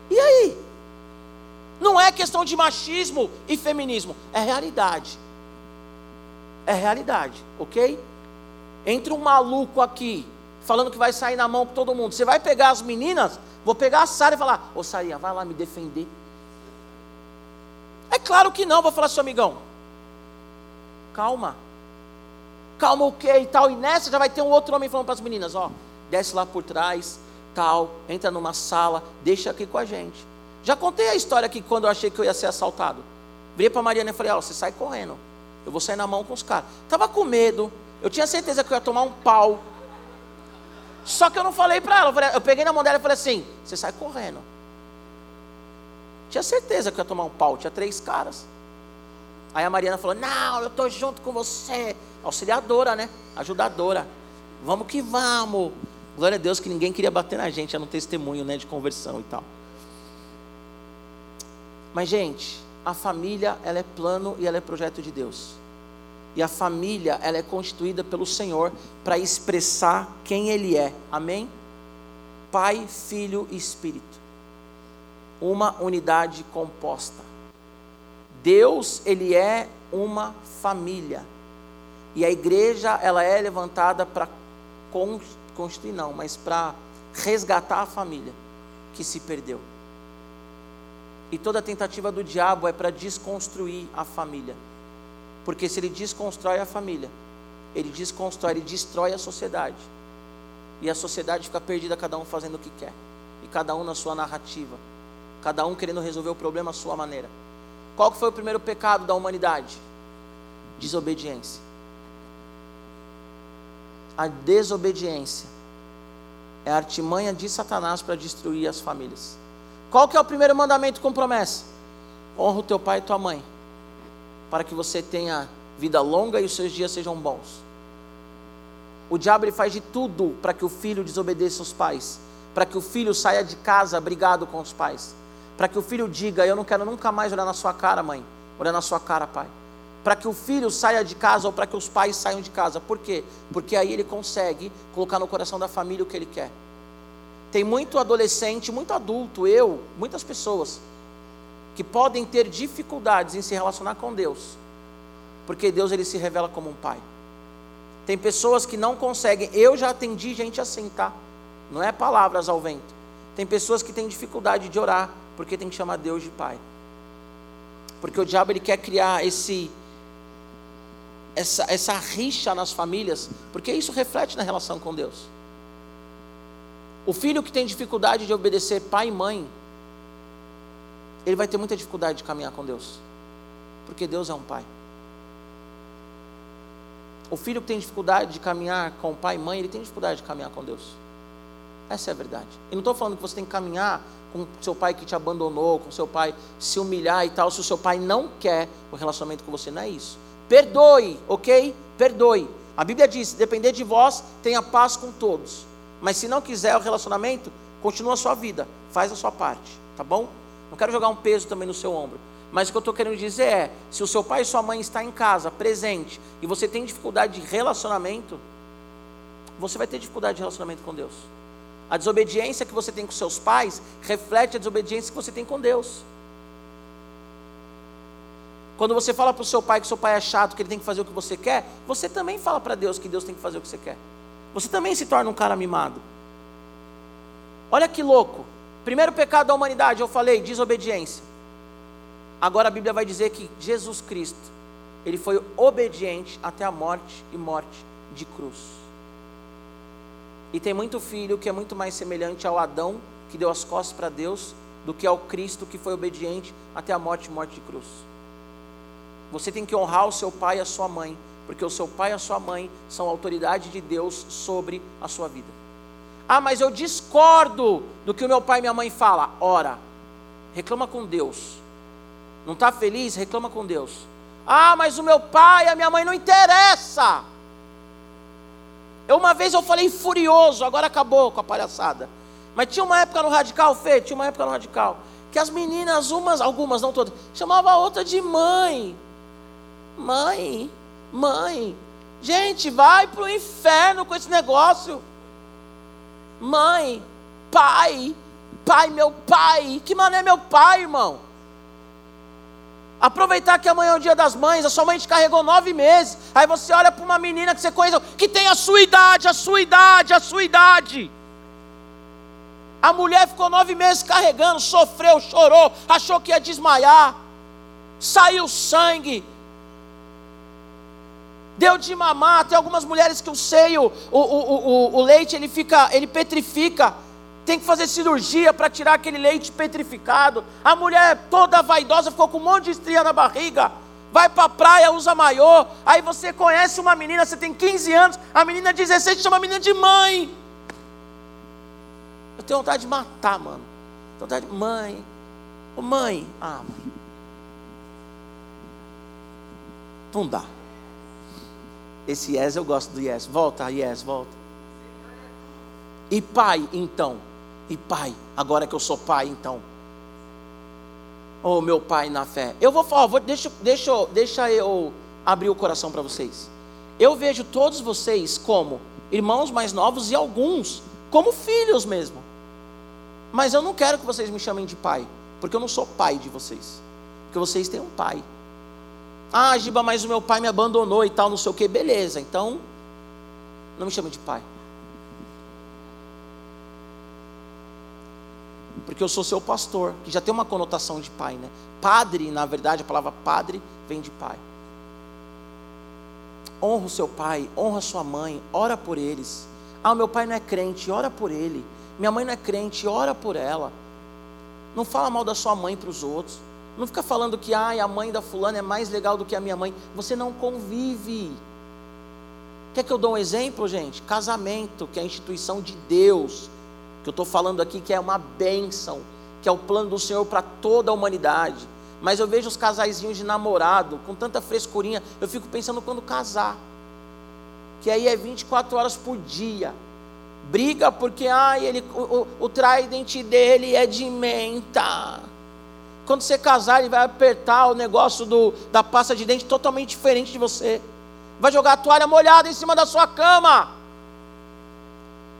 S1: E aí? Não é questão de machismo e feminismo, é realidade. É realidade, ok? Entre um maluco aqui, falando que vai sair na mão com todo mundo, você vai pegar as meninas, vou pegar a Sara e falar: Ô Sarinha, vai lá me defender. É claro que não, vou falar, seu amigão, calma. Calma o okay, e tal. E nessa já vai ter um outro homem falando para as meninas: Ó, desce lá por trás, tal, entra numa sala, deixa aqui com a gente. Já contei a história aqui quando eu achei que eu ia ser assaltado. Virei para a Mariana e falei: Ó, você sai correndo. Eu vou sair na mão com os caras. Tava com medo. Eu tinha certeza que eu ia tomar um pau. Só que eu não falei para ela. Eu, falei, eu peguei na mão dela e falei assim: Você sai correndo. Tinha certeza que eu ia tomar um pau. Tinha três caras. Aí a Mariana falou: Não, eu estou junto com você. Auxiliadora, né? Ajudadora. Vamos que vamos. Glória a Deus que ninguém queria bater na gente, era um testemunho né, de conversão e tal. Mas, gente, a família ela é plano e ela é projeto de Deus. E a família ela é constituída pelo Senhor para expressar quem Ele é. Amém? Pai, Filho e Espírito. Uma unidade composta. Deus, Ele é uma família. E a igreja, ela é levantada para constituir, não, mas para resgatar a família que se perdeu. E toda tentativa do diabo é para desconstruir a família. Porque se ele desconstrói a família, ele desconstrói, ele destrói a sociedade. E a sociedade fica perdida, cada um fazendo o que quer. E cada um na sua narrativa. Cada um querendo resolver o problema à sua maneira. Qual que foi o primeiro pecado da humanidade? Desobediência. A desobediência é a artimanha de Satanás para destruir as famílias. Qual que é o primeiro mandamento com promessa? Honra o teu pai e tua mãe, para que você tenha vida longa e os seus dias sejam bons. O diabo ele faz de tudo para que o filho desobedeça os pais, para que o filho saia de casa brigado com os pais, para que o filho diga: Eu não quero nunca mais olhar na sua cara, mãe, olhar na sua cara, pai. Para que o filho saia de casa ou para que os pais saiam de casa. Por quê? Porque aí ele consegue colocar no coração da família o que ele quer. Tem muito adolescente, muito adulto, eu, muitas pessoas, que podem ter dificuldades em se relacionar com Deus, porque Deus ele se revela como um pai. Tem pessoas que não conseguem, eu já atendi gente assim, tá? Não é palavras ao vento. Tem pessoas que têm dificuldade de orar, porque tem que chamar Deus de pai. Porque o diabo ele quer criar esse essa, essa rixa nas famílias, porque isso reflete na relação com Deus. O filho que tem dificuldade de obedecer pai e mãe, ele vai ter muita dificuldade de caminhar com Deus, porque Deus é um pai. O filho que tem dificuldade de caminhar com pai e mãe, ele tem dificuldade de caminhar com Deus. Essa é a verdade. E não estou falando que você tem que caminhar com seu pai que te abandonou, com seu pai se humilhar e tal, se o seu pai não quer o relacionamento com você, não é isso. Perdoe, ok? Perdoe. A Bíblia diz: depender de vós, tenha paz com todos. Mas se não quiser o relacionamento, continua a sua vida, faz a sua parte, tá bom? Não quero jogar um peso também no seu ombro. Mas o que eu estou querendo dizer é: se o seu pai e sua mãe está em casa, presente, e você tem dificuldade de relacionamento, você vai ter dificuldade de relacionamento com Deus. A desobediência que você tem com seus pais reflete a desobediência que você tem com Deus. Quando você fala para o seu pai que seu pai é chato, que ele tem que fazer o que você quer, você também fala para Deus que Deus tem que fazer o que você quer você também se torna um cara mimado. Olha que louco. Primeiro pecado da humanidade, eu falei, desobediência. Agora a Bíblia vai dizer que Jesus Cristo, ele foi obediente até a morte e morte de cruz. E tem muito filho que é muito mais semelhante ao Adão, que deu as costas para Deus, do que ao Cristo que foi obediente até a morte e morte de cruz. Você tem que honrar o seu pai e a sua mãe, porque o seu pai e a sua mãe são autoridade de Deus sobre a sua vida. Ah, mas eu discordo do que o meu pai e minha mãe falam. Ora, reclama com Deus. Não está feliz? Reclama com Deus. Ah, mas o meu pai e a minha mãe não interessa. Eu uma vez eu falei furioso, agora acabou com a palhaçada. Mas tinha uma época no radical, Fê, tinha uma época no radical, que as meninas, umas, algumas, não todas, chamava a outra de mãe. Mãe. Mãe, Gente, vai para o inferno com esse negócio. Mãe, pai, pai, meu pai. Que mané meu pai, irmão? Aproveitar que amanhã é o dia das mães, a sua mãe te carregou nove meses. Aí você olha para uma menina que você conhece, que tem a sua idade, a sua idade, a sua idade. A mulher ficou nove meses carregando, sofreu, chorou, achou que ia desmaiar, saiu sangue, deu de mamar. Tem algumas mulheres que o seio, o, o, o, o leite, ele fica, ele petrifica. Tem que fazer cirurgia para tirar aquele leite petrificado. A mulher toda vaidosa ficou com um monte de estria na barriga. Vai para a praia, usa maiô. Aí você conhece uma menina, você tem 15 anos, a menina 16 chama a menina de mãe. Eu tenho vontade de matar, mano. Tenho vontade de. Mãe. Ô mãe. Ah, mãe. Não dá. Esse yes eu gosto do yes. Volta, yes, volta. E pai, então. E pai, agora que eu sou pai, então. Oh, meu pai na fé. Eu vou falar, vou, deixa, deixa, deixa eu abrir o coração para vocês. Eu vejo todos vocês como irmãos mais novos e alguns como filhos mesmo. Mas eu não quero que vocês me chamem de pai, porque eu não sou pai de vocês. Porque vocês têm um pai. Ah, Giba, mas o meu pai me abandonou e tal, não sei o que. Beleza, então não me chame de pai. Porque eu sou seu pastor, que já tem uma conotação de pai, né? Padre, na verdade, a palavra padre vem de pai. Honra o seu pai, honra sua mãe, ora por eles. Ah, meu pai não é crente, ora por ele. Minha mãe não é crente, ora por ela. Não fala mal da sua mãe para os outros. Não fica falando que ah, a mãe da fulana é mais legal do que a minha mãe. Você não convive. Quer que eu dou um exemplo, gente? Casamento, que é a instituição de Deus. Que eu estou falando aqui que é uma bênção, que é o plano do Senhor para toda a humanidade. Mas eu vejo os casaizinhos de namorado, com tanta frescurinha, eu fico pensando quando casar. Que aí é 24 horas por dia. Briga porque ah, ele, o, o, o trident dele é de menta quando você casar, ele vai apertar o negócio do, da pasta de dente totalmente diferente de você. Vai jogar a toalha molhada em cima da sua cama.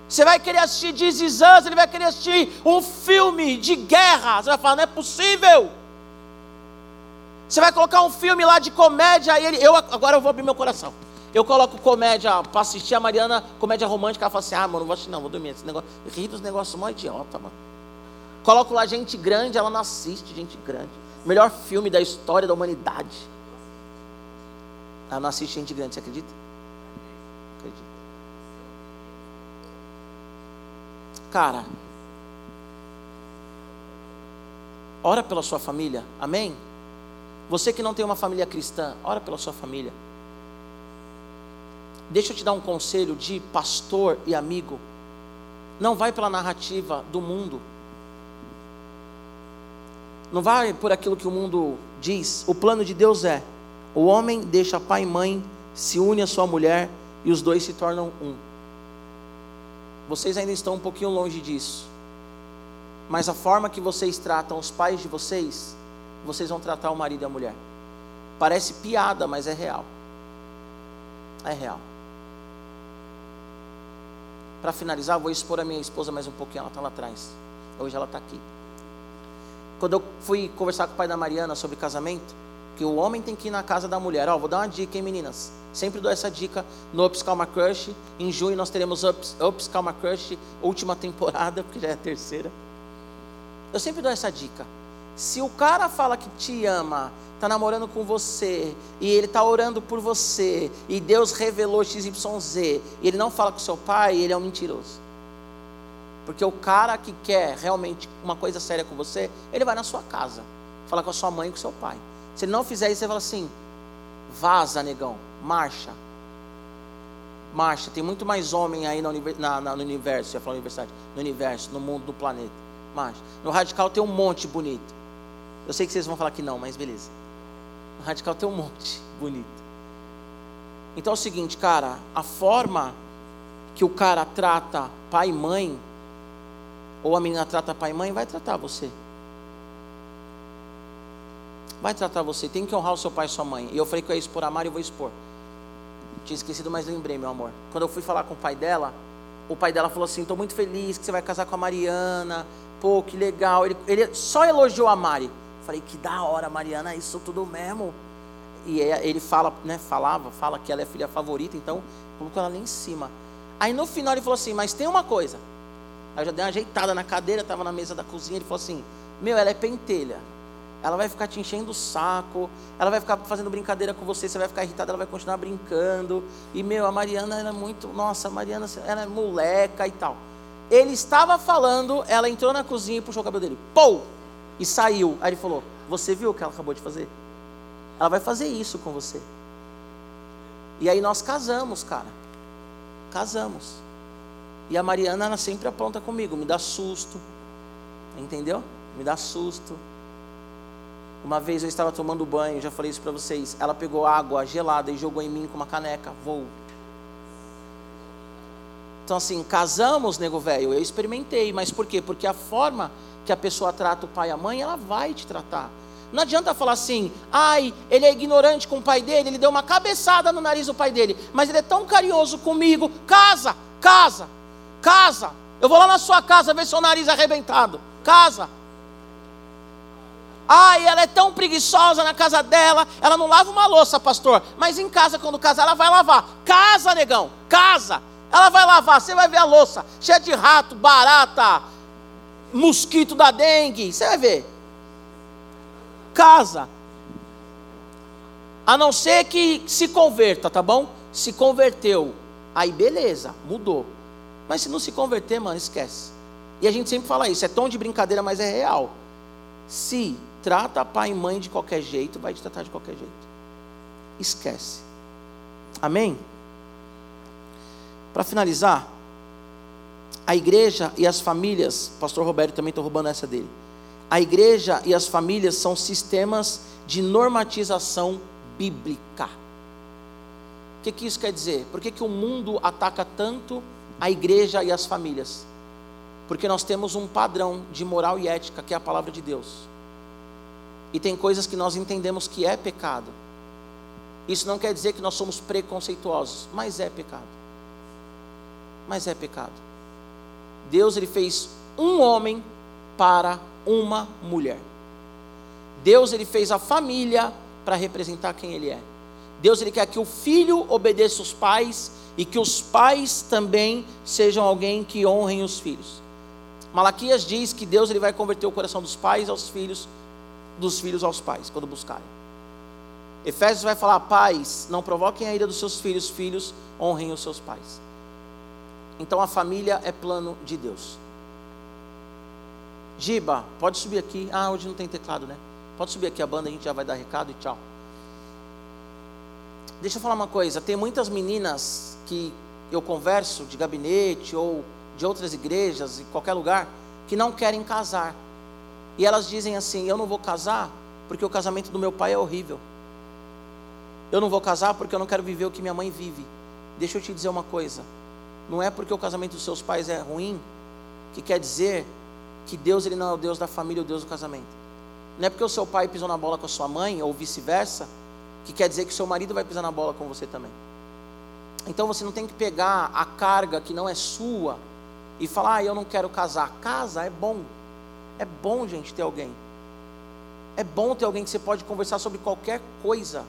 S1: Você vai querer assistir Us, ele vai querer assistir um filme de guerra. Você vai falar, não é possível. Você vai colocar um filme lá de comédia, e ele, eu agora eu vou abrir meu coração. Eu coloco comédia para assistir a Mariana, comédia romântica, ela fala assim: ah, mano, não vou assistir, não, vou dormir. Esse negócio, ri dos negócios mó idiota, mano. Coloco lá gente grande, ela não assiste gente grande. Melhor filme da história da humanidade. Ela não assiste gente grande, você acredita? Acredito. Cara, ora pela sua família, amém? Você que não tem uma família cristã, ora pela sua família. Deixa eu te dar um conselho de pastor e amigo. Não vai pela narrativa do mundo. Não vai por aquilo que o mundo diz. O plano de Deus é: o homem deixa pai e mãe, se une à sua mulher e os dois se tornam um. Vocês ainda estão um pouquinho longe disso. Mas a forma que vocês tratam os pais de vocês, vocês vão tratar o marido e a mulher. Parece piada, mas é real. É real. Para finalizar, vou expor a minha esposa mais um pouquinho, ela está lá atrás. Hoje ela está aqui. Quando eu fui conversar com o pai da Mariana sobre casamento, que o homem tem que ir na casa da mulher. Ó, oh, vou dar uma dica, hein, meninas? Sempre dou essa dica no Ups Calma Crush. Em junho nós teremos Ups, Ups Calma Crush, última temporada, porque já é a terceira. Eu sempre dou essa dica. Se o cara fala que te ama, está namorando com você, e ele está orando por você, e Deus revelou XYZ, e ele não fala com seu pai, ele é um mentiroso. Porque o cara que quer realmente uma coisa séria com você, ele vai na sua casa, falar com a sua mãe e com o seu pai. Se ele não fizer isso, você fala assim: vaza, negão, marcha. Marcha. Tem muito mais homem aí no, na, na, no universo, eu ia falar universidade, no universo, no mundo, no planeta. Marcha. No radical tem um monte bonito. Eu sei que vocês vão falar que não, mas beleza. No radical tem um monte bonito. Então é o seguinte, cara, a forma que o cara trata pai e mãe ou a menina trata pai e mãe, vai tratar você. Vai tratar você. Tem que honrar o seu pai e sua mãe. E eu falei que eu ia expor a Mari, eu vou expor. Tinha esquecido, mas lembrei, meu amor. Quando eu fui falar com o pai dela, o pai dela falou assim: estou muito feliz que você vai casar com a Mariana. Pô, que legal. Ele, ele só elogiou a Mari. Falei, que da hora, Mariana, isso tudo mesmo. E é, ele fala, né, falava, fala que ela é filha favorita, então colocou ela lá em cima. Aí no final ele falou assim, mas tem uma coisa. Aí eu já dei uma ajeitada na cadeira, estava na mesa da cozinha, ele falou assim, meu, ela é pentelha. Ela vai ficar te enchendo o saco, ela vai ficar fazendo brincadeira com você, você vai ficar irritado, ela vai continuar brincando. E, meu, a Mariana era é muito. Nossa, a Mariana ela é moleca e tal. Ele estava falando, ela entrou na cozinha e puxou o cabelo dele. Pou! e saiu. Aí ele falou: Você viu o que ela acabou de fazer? Ela vai fazer isso com você. E aí nós casamos, cara. Casamos. E a Mariana, ela sempre apronta comigo, me dá susto. Entendeu? Me dá susto. Uma vez eu estava tomando banho, já falei isso para vocês. Ela pegou água gelada e jogou em mim com uma caneca. Vou. Então, assim, casamos, nego velho. Eu experimentei, mas por quê? Porque a forma que a pessoa trata o pai e a mãe, ela vai te tratar. Não adianta falar assim, ai, ele é ignorante com o pai dele, ele deu uma cabeçada no nariz do pai dele, mas ele é tão carinhoso comigo. Casa, casa, casa. Eu vou lá na sua casa ver seu nariz arrebentado. Casa. Ai, ela é tão preguiçosa na casa dela, ela não lava uma louça, pastor, mas em casa, quando casar, ela vai lavar. Casa, negão, casa. Ela vai lavar, você vai ver a louça, cheia de rato, barata, mosquito da dengue. Você vai ver. Casa. A não ser que se converta, tá bom? Se converteu. Aí beleza, mudou. Mas se não se converter, mano, esquece. E a gente sempre fala isso, é tom de brincadeira, mas é real. Se trata pai e mãe de qualquer jeito, vai te tratar de qualquer jeito. Esquece. Amém? Para finalizar, a igreja e as famílias, pastor Roberto também estou roubando essa dele. A igreja e as famílias são sistemas de normatização bíblica. O que, que isso quer dizer? Por que, que o mundo ataca tanto a igreja e as famílias? Porque nós temos um padrão de moral e ética, que é a palavra de Deus. E tem coisas que nós entendemos que é pecado. Isso não quer dizer que nós somos preconceituosos, mas é pecado. Mas é pecado. Deus ele fez um homem para uma mulher. Deus ele fez a família para representar quem ele é. Deus ele quer que o filho obedeça os pais e que os pais também sejam alguém que honrem os filhos. Malaquias diz que Deus ele vai converter o coração dos pais aos filhos, dos filhos aos pais, quando buscarem. Efésios vai falar: pais, não provoquem a ira dos seus filhos, filhos, honrem os seus pais. Então a família é plano de Deus. Giba, pode subir aqui. Ah, hoje não tem teclado, né? Pode subir aqui a banda, a gente já vai dar recado e tchau. Deixa eu falar uma coisa: tem muitas meninas que eu converso de gabinete ou de outras igrejas, em qualquer lugar, que não querem casar. E elas dizem assim: Eu não vou casar porque o casamento do meu pai é horrível. Eu não vou casar porque eu não quero viver o que minha mãe vive. Deixa eu te dizer uma coisa: não é porque o casamento dos seus pais é ruim que quer dizer que Deus ele não é o Deus da família, o Deus do casamento. Não é porque o seu pai pisou na bola com a sua mãe ou vice-versa que quer dizer que seu marido vai pisar na bola com você também. Então você não tem que pegar a carga que não é sua e falar, ah, eu não quero casar. Casa é bom. É bom, gente, ter alguém. É bom ter alguém que você pode conversar sobre qualquer coisa.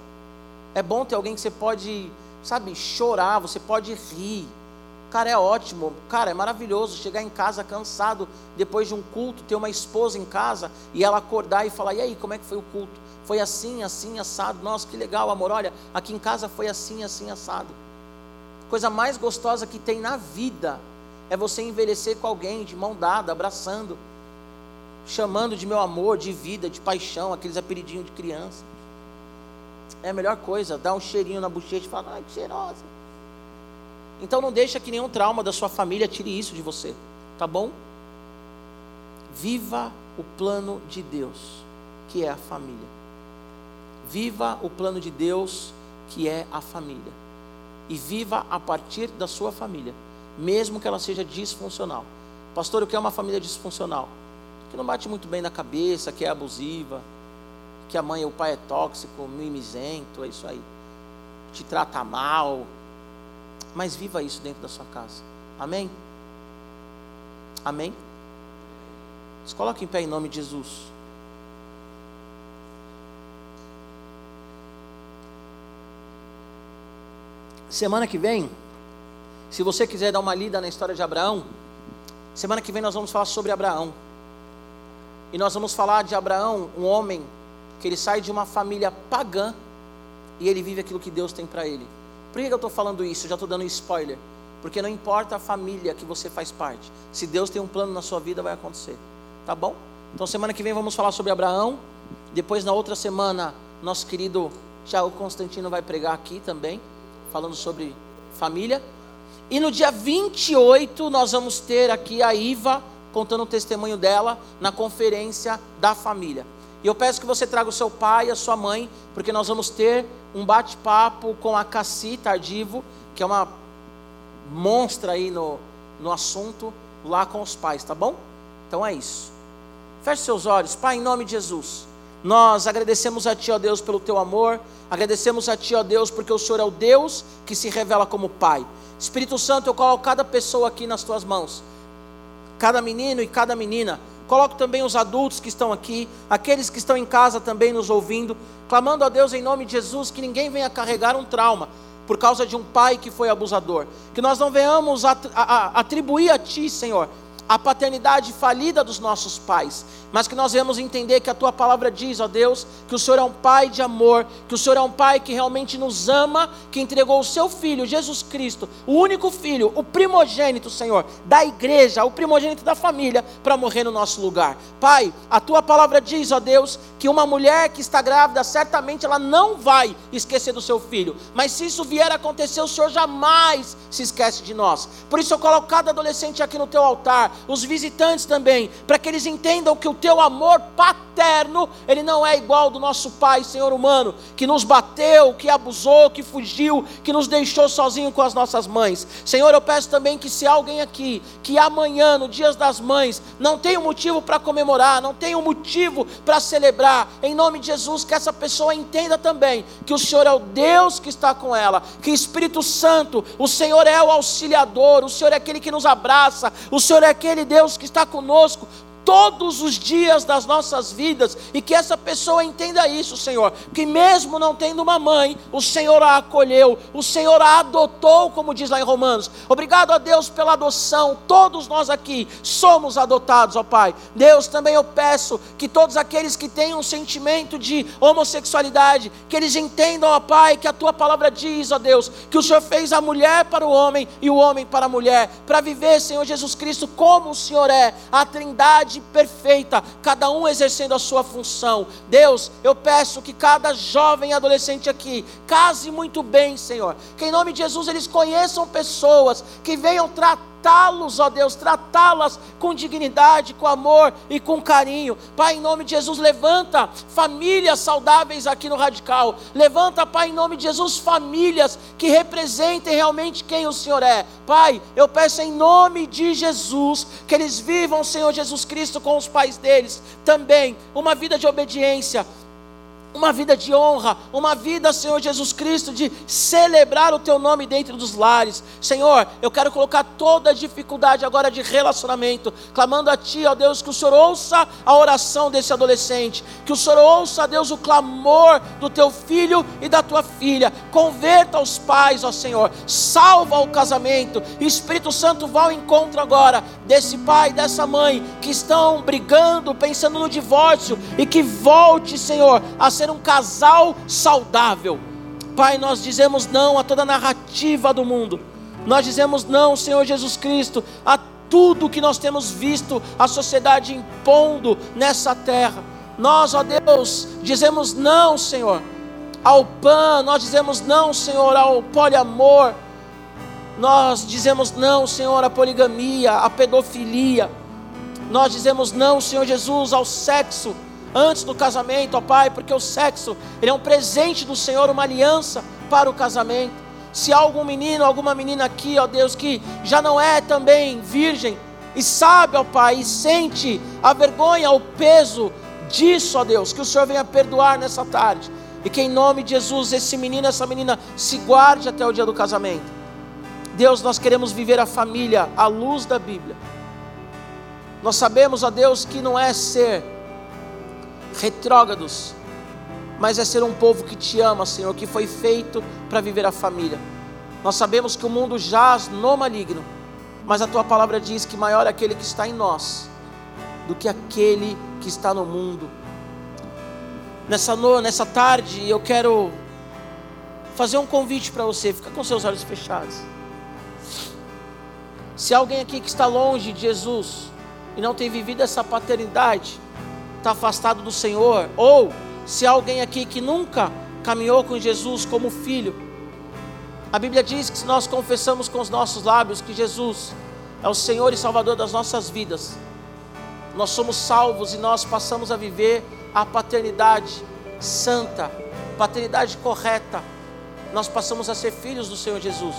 S1: É bom ter alguém que você pode, sabe, chorar, você pode rir. Cara, é ótimo, cara, é maravilhoso chegar em casa cansado depois de um culto, ter uma esposa em casa e ela acordar e falar: "E aí, como é que foi o culto? Foi assim, assim, assado. Nossa, que legal, amor. Olha, aqui em casa foi assim, assim, assado." Coisa mais gostosa que tem na vida é você envelhecer com alguém de mão dada, abraçando, chamando de meu amor, de vida, de paixão, aqueles apelidinhos de criança. É a melhor coisa, dar um cheirinho na bochecha e falar: "Ai, que cheirosa." Então não deixa que nenhum trauma da sua família tire isso de você, tá bom? Viva o plano de Deus, que é a família. Viva o plano de Deus, que é a família. E viva a partir da sua família, mesmo que ela seja disfuncional. Pastor, o que é uma família disfuncional? Que não bate muito bem na cabeça, que é abusiva, que a mãe ou o pai é tóxico, mimizento, é isso aí. te trata mal, mas viva isso dentro da sua casa. Amém? Amém? Se coloque em pé em nome de Jesus. Semana que vem, se você quiser dar uma lida na história de Abraão, semana que vem nós vamos falar sobre Abraão. E nós vamos falar de Abraão, um homem que ele sai de uma família pagã e ele vive aquilo que Deus tem para ele. Por que eu estou falando isso? Eu já estou dando spoiler. Porque não importa a família que você faz parte, se Deus tem um plano na sua vida, vai acontecer. Tá bom? Então, semana que vem vamos falar sobre Abraão. Depois, na outra semana, nosso querido Tiago Constantino vai pregar aqui também falando sobre família. E no dia 28 nós vamos ter aqui a Iva contando o testemunho dela na conferência da família. E eu peço que você traga o seu pai e a sua mãe, porque nós vamos ter um bate-papo com a Cassi Tardivo, que é uma monstra aí no, no assunto, lá com os pais, tá bom? Então é isso. Feche seus olhos, Pai, em nome de Jesus. Nós agradecemos a Ti, ó Deus, pelo Teu amor, agradecemos a Ti, ó Deus, porque o Senhor é o Deus que se revela como Pai. Espírito Santo, eu coloco cada pessoa aqui nas Tuas mãos, cada menino e cada menina. Coloco também os adultos que estão aqui, aqueles que estão em casa também nos ouvindo, clamando a Deus em nome de Jesus que ninguém venha carregar um trauma por causa de um pai que foi abusador. Que nós não venhamos atribuir a Ti, Senhor, a paternidade falida dos nossos pais, mas que nós vamos entender que a tua palavra diz, ó Deus, que o Senhor é um pai de amor, que o Senhor é um pai que realmente nos ama, que entregou o seu filho, Jesus Cristo, o único filho, o primogênito, Senhor, da igreja, o primogênito da família, para morrer no nosso lugar. Pai, a tua palavra diz, ó Deus, que uma mulher que está grávida, certamente ela não vai esquecer do seu filho, mas se isso vier a acontecer, o Senhor jamais se esquece de nós. Por isso eu coloco cada adolescente aqui no teu altar, os visitantes também, para que eles entendam que o teu amor paterno, ele não é igual do nosso pai, Senhor humano, que nos bateu, que abusou, que fugiu, que nos deixou sozinho com as nossas mães. Senhor, eu peço também que se alguém aqui, que amanhã, no Dia das Mães, não tem um motivo para comemorar, não tem um motivo para celebrar, em nome de Jesus, que essa pessoa entenda também que o Senhor é o Deus que está com ela, que Espírito Santo, o Senhor é o auxiliador, o Senhor é aquele que nos abraça, o Senhor é aquele Deus que está conosco todos os dias das nossas vidas, e que essa pessoa entenda isso, Senhor, que mesmo não tendo uma mãe, o Senhor a acolheu, o Senhor a adotou, como diz lá em Romanos. Obrigado a Deus pela adoção, todos nós aqui somos adotados, ó Pai. Deus, também eu peço que todos aqueles que têm um sentimento de homossexualidade, que eles entendam, ó Pai, que a tua palavra diz, ó Deus, que o Senhor fez a mulher para o homem e o homem para a mulher, para viver, Senhor Jesus Cristo, como o Senhor é, a trindade perfeita, cada um exercendo a sua função. Deus, eu peço que cada jovem adolescente aqui case muito bem, Senhor. Que em nome de Jesus eles conheçam pessoas que venham tratar tratá-los, ó Deus, tratá-las com dignidade, com amor e com carinho. Pai, em nome de Jesus, levanta famílias saudáveis aqui no Radical. Levanta, Pai, em nome de Jesus, famílias que representem realmente quem o Senhor é. Pai, eu peço em nome de Jesus que eles vivam, Senhor Jesus Cristo, com os pais deles também uma vida de obediência uma vida de honra, uma vida, Senhor Jesus Cristo, de celebrar o teu nome dentro dos lares. Senhor, eu quero colocar toda a dificuldade agora de relacionamento, clamando a Ti, ó Deus, que o Senhor ouça a oração desse adolescente, que o Senhor ouça, Deus, o clamor do teu filho e da tua filha. Converta os pais, ó Senhor, salva o casamento. Espírito Santo, vá ao encontro agora desse pai, dessa mãe que estão brigando, pensando no divórcio e que volte, Senhor, a ser um casal saudável. Pai, nós dizemos não a toda narrativa do mundo. Nós dizemos não, Senhor Jesus Cristo, a tudo que nós temos visto a sociedade impondo nessa terra. Nós, ó Deus, dizemos não, Senhor, ao PAN, nós dizemos não, Senhor, ao poliamor. Nós dizemos não, Senhor, à poligamia, à pedofilia. Nós dizemos não, Senhor Jesus, ao sexo antes do casamento, ó Pai, porque o sexo ele é um presente do Senhor, uma aliança para o casamento. Se há algum menino, alguma menina aqui, ó Deus, que já não é também virgem e sabe, ó Pai, e sente a vergonha, o peso disso, ó Deus, que o Senhor venha perdoar nessa tarde. E que em nome de Jesus, esse menino, essa menina, se guarde até o dia do casamento. Deus, nós queremos viver a família à luz da Bíblia. Nós sabemos, ó Deus, que não é ser retrógrados, mas é ser um povo que te ama, Senhor, que foi feito para viver a família. Nós sabemos que o mundo jaz no maligno, mas a tua palavra diz que maior é aquele que está em nós do que aquele que está no mundo. Nessa, nessa tarde eu quero fazer um convite para você, fica com seus olhos fechados. Se alguém aqui que está longe de Jesus e não tem vivido essa paternidade, está afastado do Senhor, ou se alguém aqui que nunca caminhou com Jesus como filho, a Bíblia diz que se nós confessamos com os nossos lábios que Jesus é o Senhor e Salvador das nossas vidas, nós somos salvos e nós passamos a viver a paternidade santa, paternidade correta, nós passamos a ser filhos do Senhor Jesus.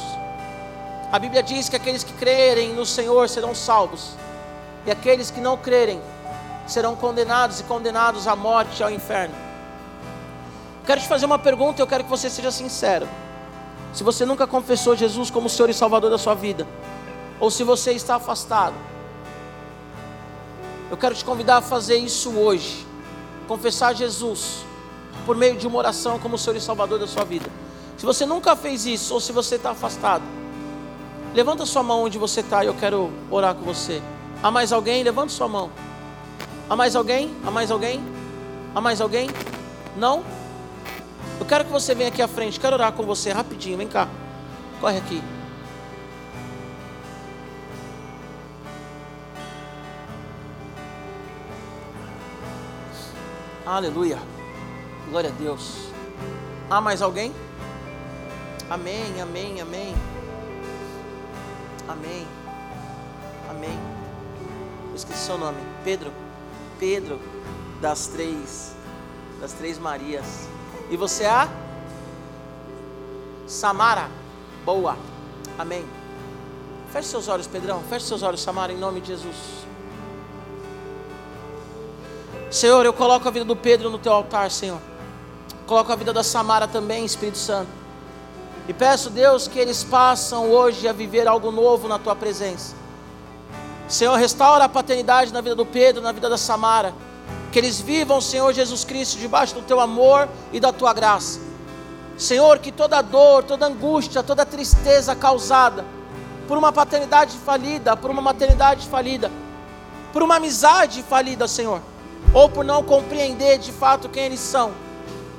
S1: A Bíblia diz que aqueles que crerem no Senhor serão salvos, e aqueles que não crerem serão condenados e condenados à morte e ao inferno. Quero te fazer uma pergunta e eu quero que você seja sincero. Se você nunca confessou Jesus como Senhor e Salvador da sua vida, ou se você está afastado, eu quero te convidar a fazer isso hoje. Confessar Jesus por meio de uma oração como Senhor e Salvador da sua vida. Se você nunca fez isso, ou se você está afastado, Levanta sua mão onde você está e eu quero orar com você. Há mais alguém? Levanta sua mão. Há mais alguém? Há mais alguém? Há mais alguém? Não? Eu quero que você venha aqui à frente. Quero orar com você rapidinho. Vem cá. Corre aqui. Aleluia. Glória a Deus. Há mais alguém? Amém, amém, amém. Amém. Amém. Eu esqueci seu nome. Pedro. Pedro das três das três Marias. E você é a Samara. Boa. Amém. Feche seus olhos, Pedrão. Feche seus olhos, Samara, em nome de Jesus. Senhor, eu coloco a vida do Pedro no teu altar, Senhor. Coloco a vida da Samara também, Espírito Santo. E peço, Deus, que eles passam hoje a viver algo novo na tua presença. Senhor, restaura a paternidade na vida do Pedro, na vida da Samara. Que eles vivam, Senhor Jesus Cristo, debaixo do teu amor e da tua graça. Senhor, que toda dor, toda angústia, toda tristeza causada por uma paternidade falida, por uma maternidade falida, por uma amizade falida, Senhor, ou por não compreender de fato quem eles são.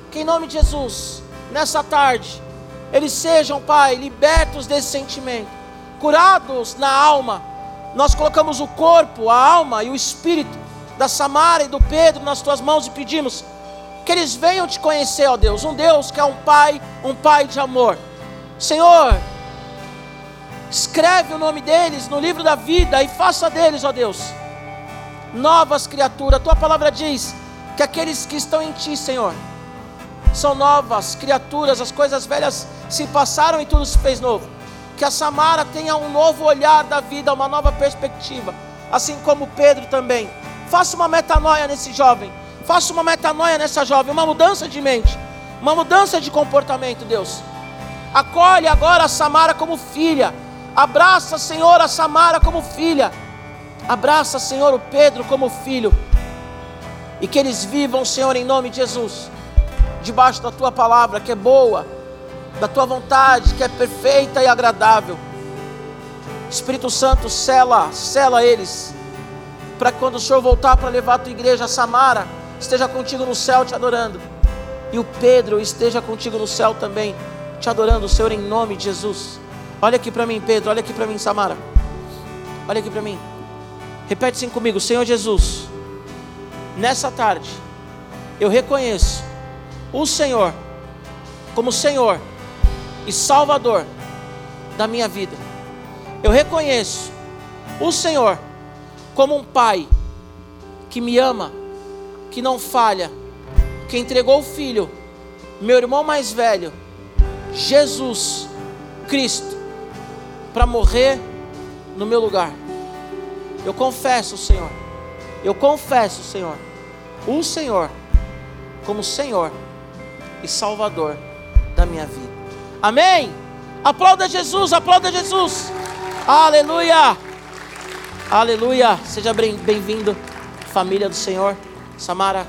S1: Que em nome de Jesus, nessa tarde, eles sejam, Pai, libertos desse sentimento, curados na alma. Nós colocamos o corpo, a alma e o espírito da Samara e do Pedro nas tuas mãos e pedimos que eles venham te conhecer, ó Deus, um Deus que é um Pai, um Pai de amor. Senhor, escreve o nome deles no livro da vida e faça deles, ó Deus, novas criaturas. A tua palavra diz que aqueles que estão em ti, Senhor, são novas criaturas, as coisas velhas se passaram e tudo se fez novo. Que a Samara tenha um novo olhar da vida, uma nova perspectiva, assim como Pedro também. Faça uma metanoia nesse jovem, faça uma metanoia nessa jovem, uma mudança de mente, uma mudança de comportamento, Deus. Acolhe agora a Samara como filha, abraça, Senhor, a Samara como filha, abraça, Senhor, o Pedro como filho, e que eles vivam, Senhor, em nome de Jesus. Debaixo da tua palavra, que é boa, da tua vontade, que é perfeita e agradável. Espírito Santo, sela, sela eles, para quando o Senhor voltar para levar a tua igreja a Samara, esteja contigo no céu te adorando, e o Pedro esteja contigo no céu também, te adorando, Senhor, em nome de Jesus. Olha aqui para mim, Pedro, olha aqui para mim, Samara, olha aqui para mim, repete assim comigo, Senhor Jesus, nessa tarde, eu reconheço o Senhor como Senhor e Salvador da minha vida. Eu reconheço o Senhor como um Pai que me ama, que não falha, que entregou o Filho, meu irmão mais velho, Jesus Cristo, para morrer no meu lugar. Eu confesso, Senhor, eu confesso, Senhor, o Senhor como Senhor e Salvador da minha vida. Amém? Aplauda Jesus, aplauda Jesus. Aleluia. Aleluia. Seja bem-vindo, família do Senhor. Samara,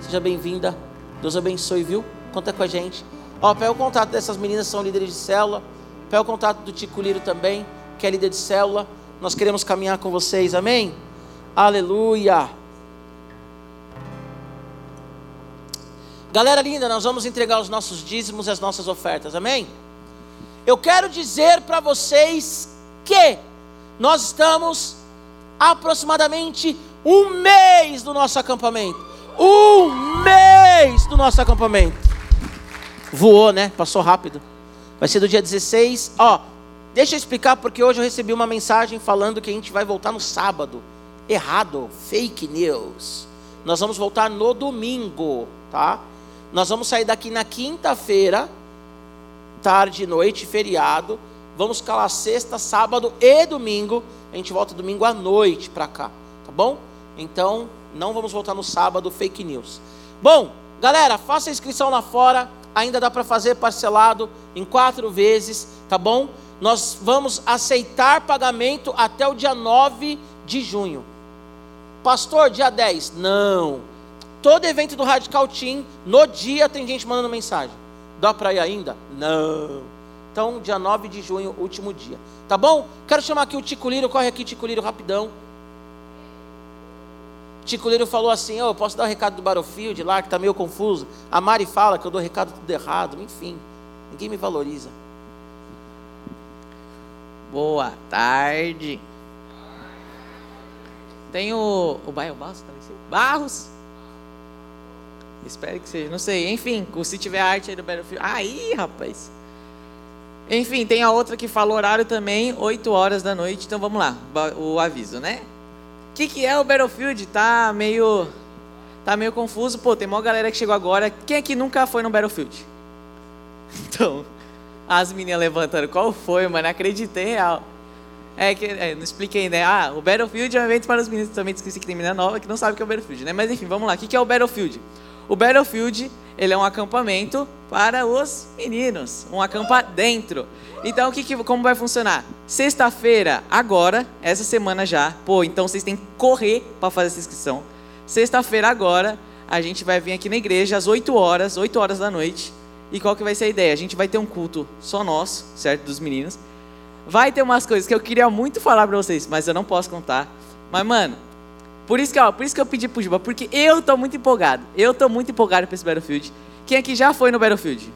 S1: seja bem-vinda. Deus abençoe, viu? Conta com a gente. Ó, pega o contato dessas meninas, são líderes de célula. Pega o contato do Tico Liro também, que é líder de célula. Nós queremos caminhar com vocês, amém? Aleluia. Galera linda, nós vamos entregar os nossos dízimos e as nossas ofertas, amém? Eu quero dizer para vocês que nós estamos aproximadamente um mês do nosso acampamento. Um mês do nosso acampamento. Voou, né? Passou rápido. Vai ser do dia 16. Ó, deixa eu explicar porque hoje eu recebi uma mensagem falando que a gente vai voltar no sábado. Errado, fake news. Nós vamos voltar no domingo, tá? Nós vamos sair daqui na quinta-feira, tarde e noite, feriado. Vamos calar sexta, sábado e domingo. A gente volta domingo à noite para cá, tá bom? Então, não vamos voltar no sábado, fake news. Bom, galera, faça a inscrição lá fora ainda dá para fazer parcelado em quatro vezes, tá bom? Nós vamos aceitar pagamento até o dia 9 de junho. Pastor, dia 10? Não. Todo evento do Radical Team, no dia tem gente mandando mensagem. Dá para ir ainda? Não. Então, dia 9 de junho, último dia. Tá bom? Quero chamar aqui o Tico corre aqui, Tico rapidão. Tico falou assim: oh, eu posso dar o recado do Battlefield lá, que está meio confuso. A Mari fala que eu dou recado tudo errado. Enfim, ninguém me valoriza.
S2: Boa tarde. Tem o. O Bairro Barros? Tá Barros? Espero que seja. Não sei. Enfim, se tiver arte aí do Battlefield. Aí, rapaz. Enfim, tem a outra que fala horário também, 8 horas da noite. Então vamos lá, o aviso, né? que, que é o Battlefield? Tá meio. Tá meio confuso. Pô, tem uma galera que chegou agora. Quem aqui nunca foi no Battlefield? Então, as meninas levantando. Qual foi, mano? Acreditei real. É que é, não expliquei, né? Ah, o Battlefield é um evento para os meninos. Também esqueci que tem menina nova que não sabe o que é o Battlefield, né? Mas enfim, vamos lá. O que, que é o Battlefield? O Battlefield, ele é um acampamento para os meninos. Um acampa dentro. Então, o que, que como vai funcionar? Sexta-feira, agora, essa semana já. Pô, então vocês têm que correr para fazer essa inscrição. Sexta-feira, agora, a gente vai vir aqui na igreja às 8 horas, 8 horas da noite. E qual que vai ser a ideia? A gente vai ter um culto só nosso, certo? Dos meninos. Vai ter umas coisas que eu queria muito falar para vocês, mas eu não posso contar. Mas, mano, por isso que, ó, por isso que eu pedi pro Juba, porque eu tô muito empolgado. Eu tô muito empolgado para esse Battlefield. Quem aqui já foi no Battlefield?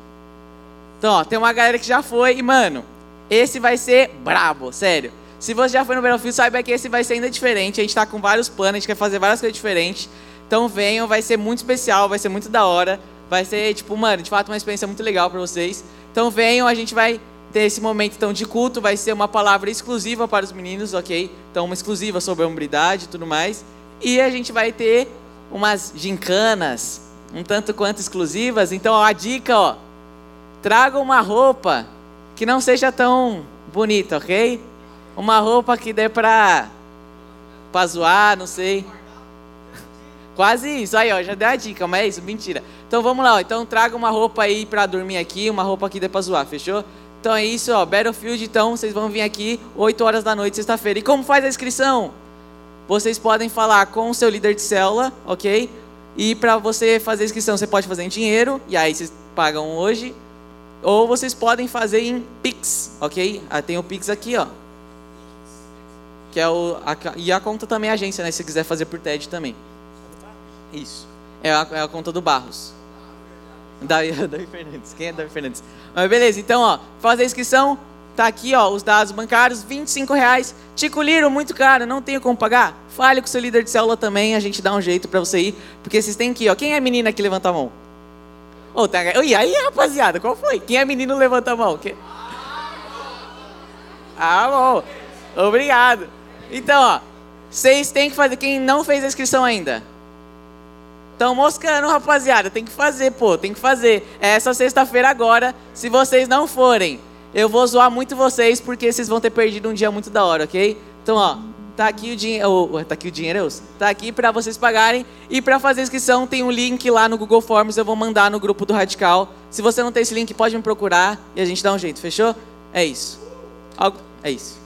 S2: Então, ó, tem uma galera que já foi e, mano, esse vai ser brabo, sério. Se você já foi no Battlefield, saiba que esse vai ser ainda diferente. A gente tá com vários planos, a gente quer fazer várias coisas diferentes. Então venham, vai ser muito especial, vai ser muito da hora. Vai ser, tipo, mano, de fato uma experiência muito legal para vocês. Então venham, a gente vai ter esse momento então de culto, vai ser uma palavra exclusiva para os meninos, ok? Então uma exclusiva sobre a hombridade e tudo mais. E a gente vai ter umas gincanas, um tanto quanto exclusivas. Então ó, a dica, ó, Traga uma roupa que não seja tão bonita, ok? Uma roupa que dê pra, pra zoar, não sei. Quase isso. Aí, ó, já deu a dica, mas é isso, mentira. Então vamos lá, ó. Então traga uma roupa aí pra dormir aqui, uma roupa que dê pra zoar, fechou? Então é isso, ó. Battlefield, então, vocês vão vir aqui 8 horas da noite, sexta-feira. E como faz a inscrição? Vocês podem falar com o seu líder de célula, ok? E para você fazer inscrição, você pode fazer em dinheiro, e aí vocês pagam hoje, ou vocês podem fazer em Pix, ok? Ah, tem o Pix aqui, ó. Que é o, a, e a conta também é agência, né? Se você quiser fazer por TED também. Isso. É a, é a conta do Barros. Davi, Davi Fernandes. Quem é Davi Fernandes? Mas beleza, então, ó. Fazer a inscrição. Tá aqui, ó, os dados bancários, 25 reais. Tico Liro, muito caro, não tenho como pagar? Fale com seu líder de célula também, a gente dá um jeito para você ir. Porque vocês têm que ir, ó. Quem é menina que levanta a mão? Oh, tá... E aí, rapaziada, qual foi? Quem é menino, levanta a mão. Quem... Ah, bom. Obrigado. Então, ó, vocês têm que fazer. Quem não fez a inscrição ainda? Estão moscando, rapaziada. Tem que fazer, pô. Tem que fazer. É essa sexta-feira agora. Se vocês não forem, eu vou zoar muito vocês porque vocês vão ter perdido um dia muito da hora, ok? Então, ó, Tá aqui o dinheiro, tá aqui o dinheiro, tá aqui para vocês pagarem e para fazer inscrição tem um link lá no Google Forms, eu vou mandar no grupo do Radical. Se você não tem esse link, pode me procurar e a gente dá um jeito, fechou? É isso. É isso.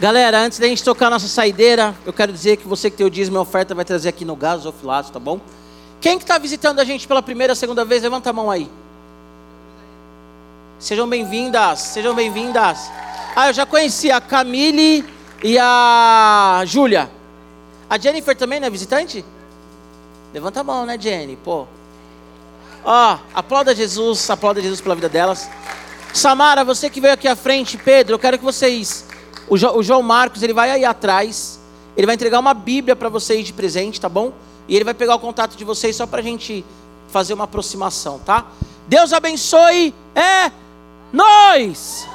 S1: Galera, antes da gente tocar a nossa saideira, eu quero dizer que você que tem o dízimo e oferta vai trazer aqui no gasofilato, tá bom? Quem que está visitando a gente pela primeira, segunda vez, levanta a mão aí. Sejam bem-vindas, sejam bem-vindas. Ah, eu já conheci a Camille e a Júlia. A Jennifer também não é visitante? Levanta a mão, né, Jenny? Pô. Ó, aplauda Jesus, aplauda Jesus pela vida delas. Samara, você que veio aqui à frente, Pedro, eu quero que vocês. O, jo, o João Marcos, ele vai aí atrás. Ele vai entregar uma Bíblia para vocês de presente, tá bom? E ele vai pegar o contato de vocês só para a gente fazer uma aproximação, tá? Deus abençoe. É nós.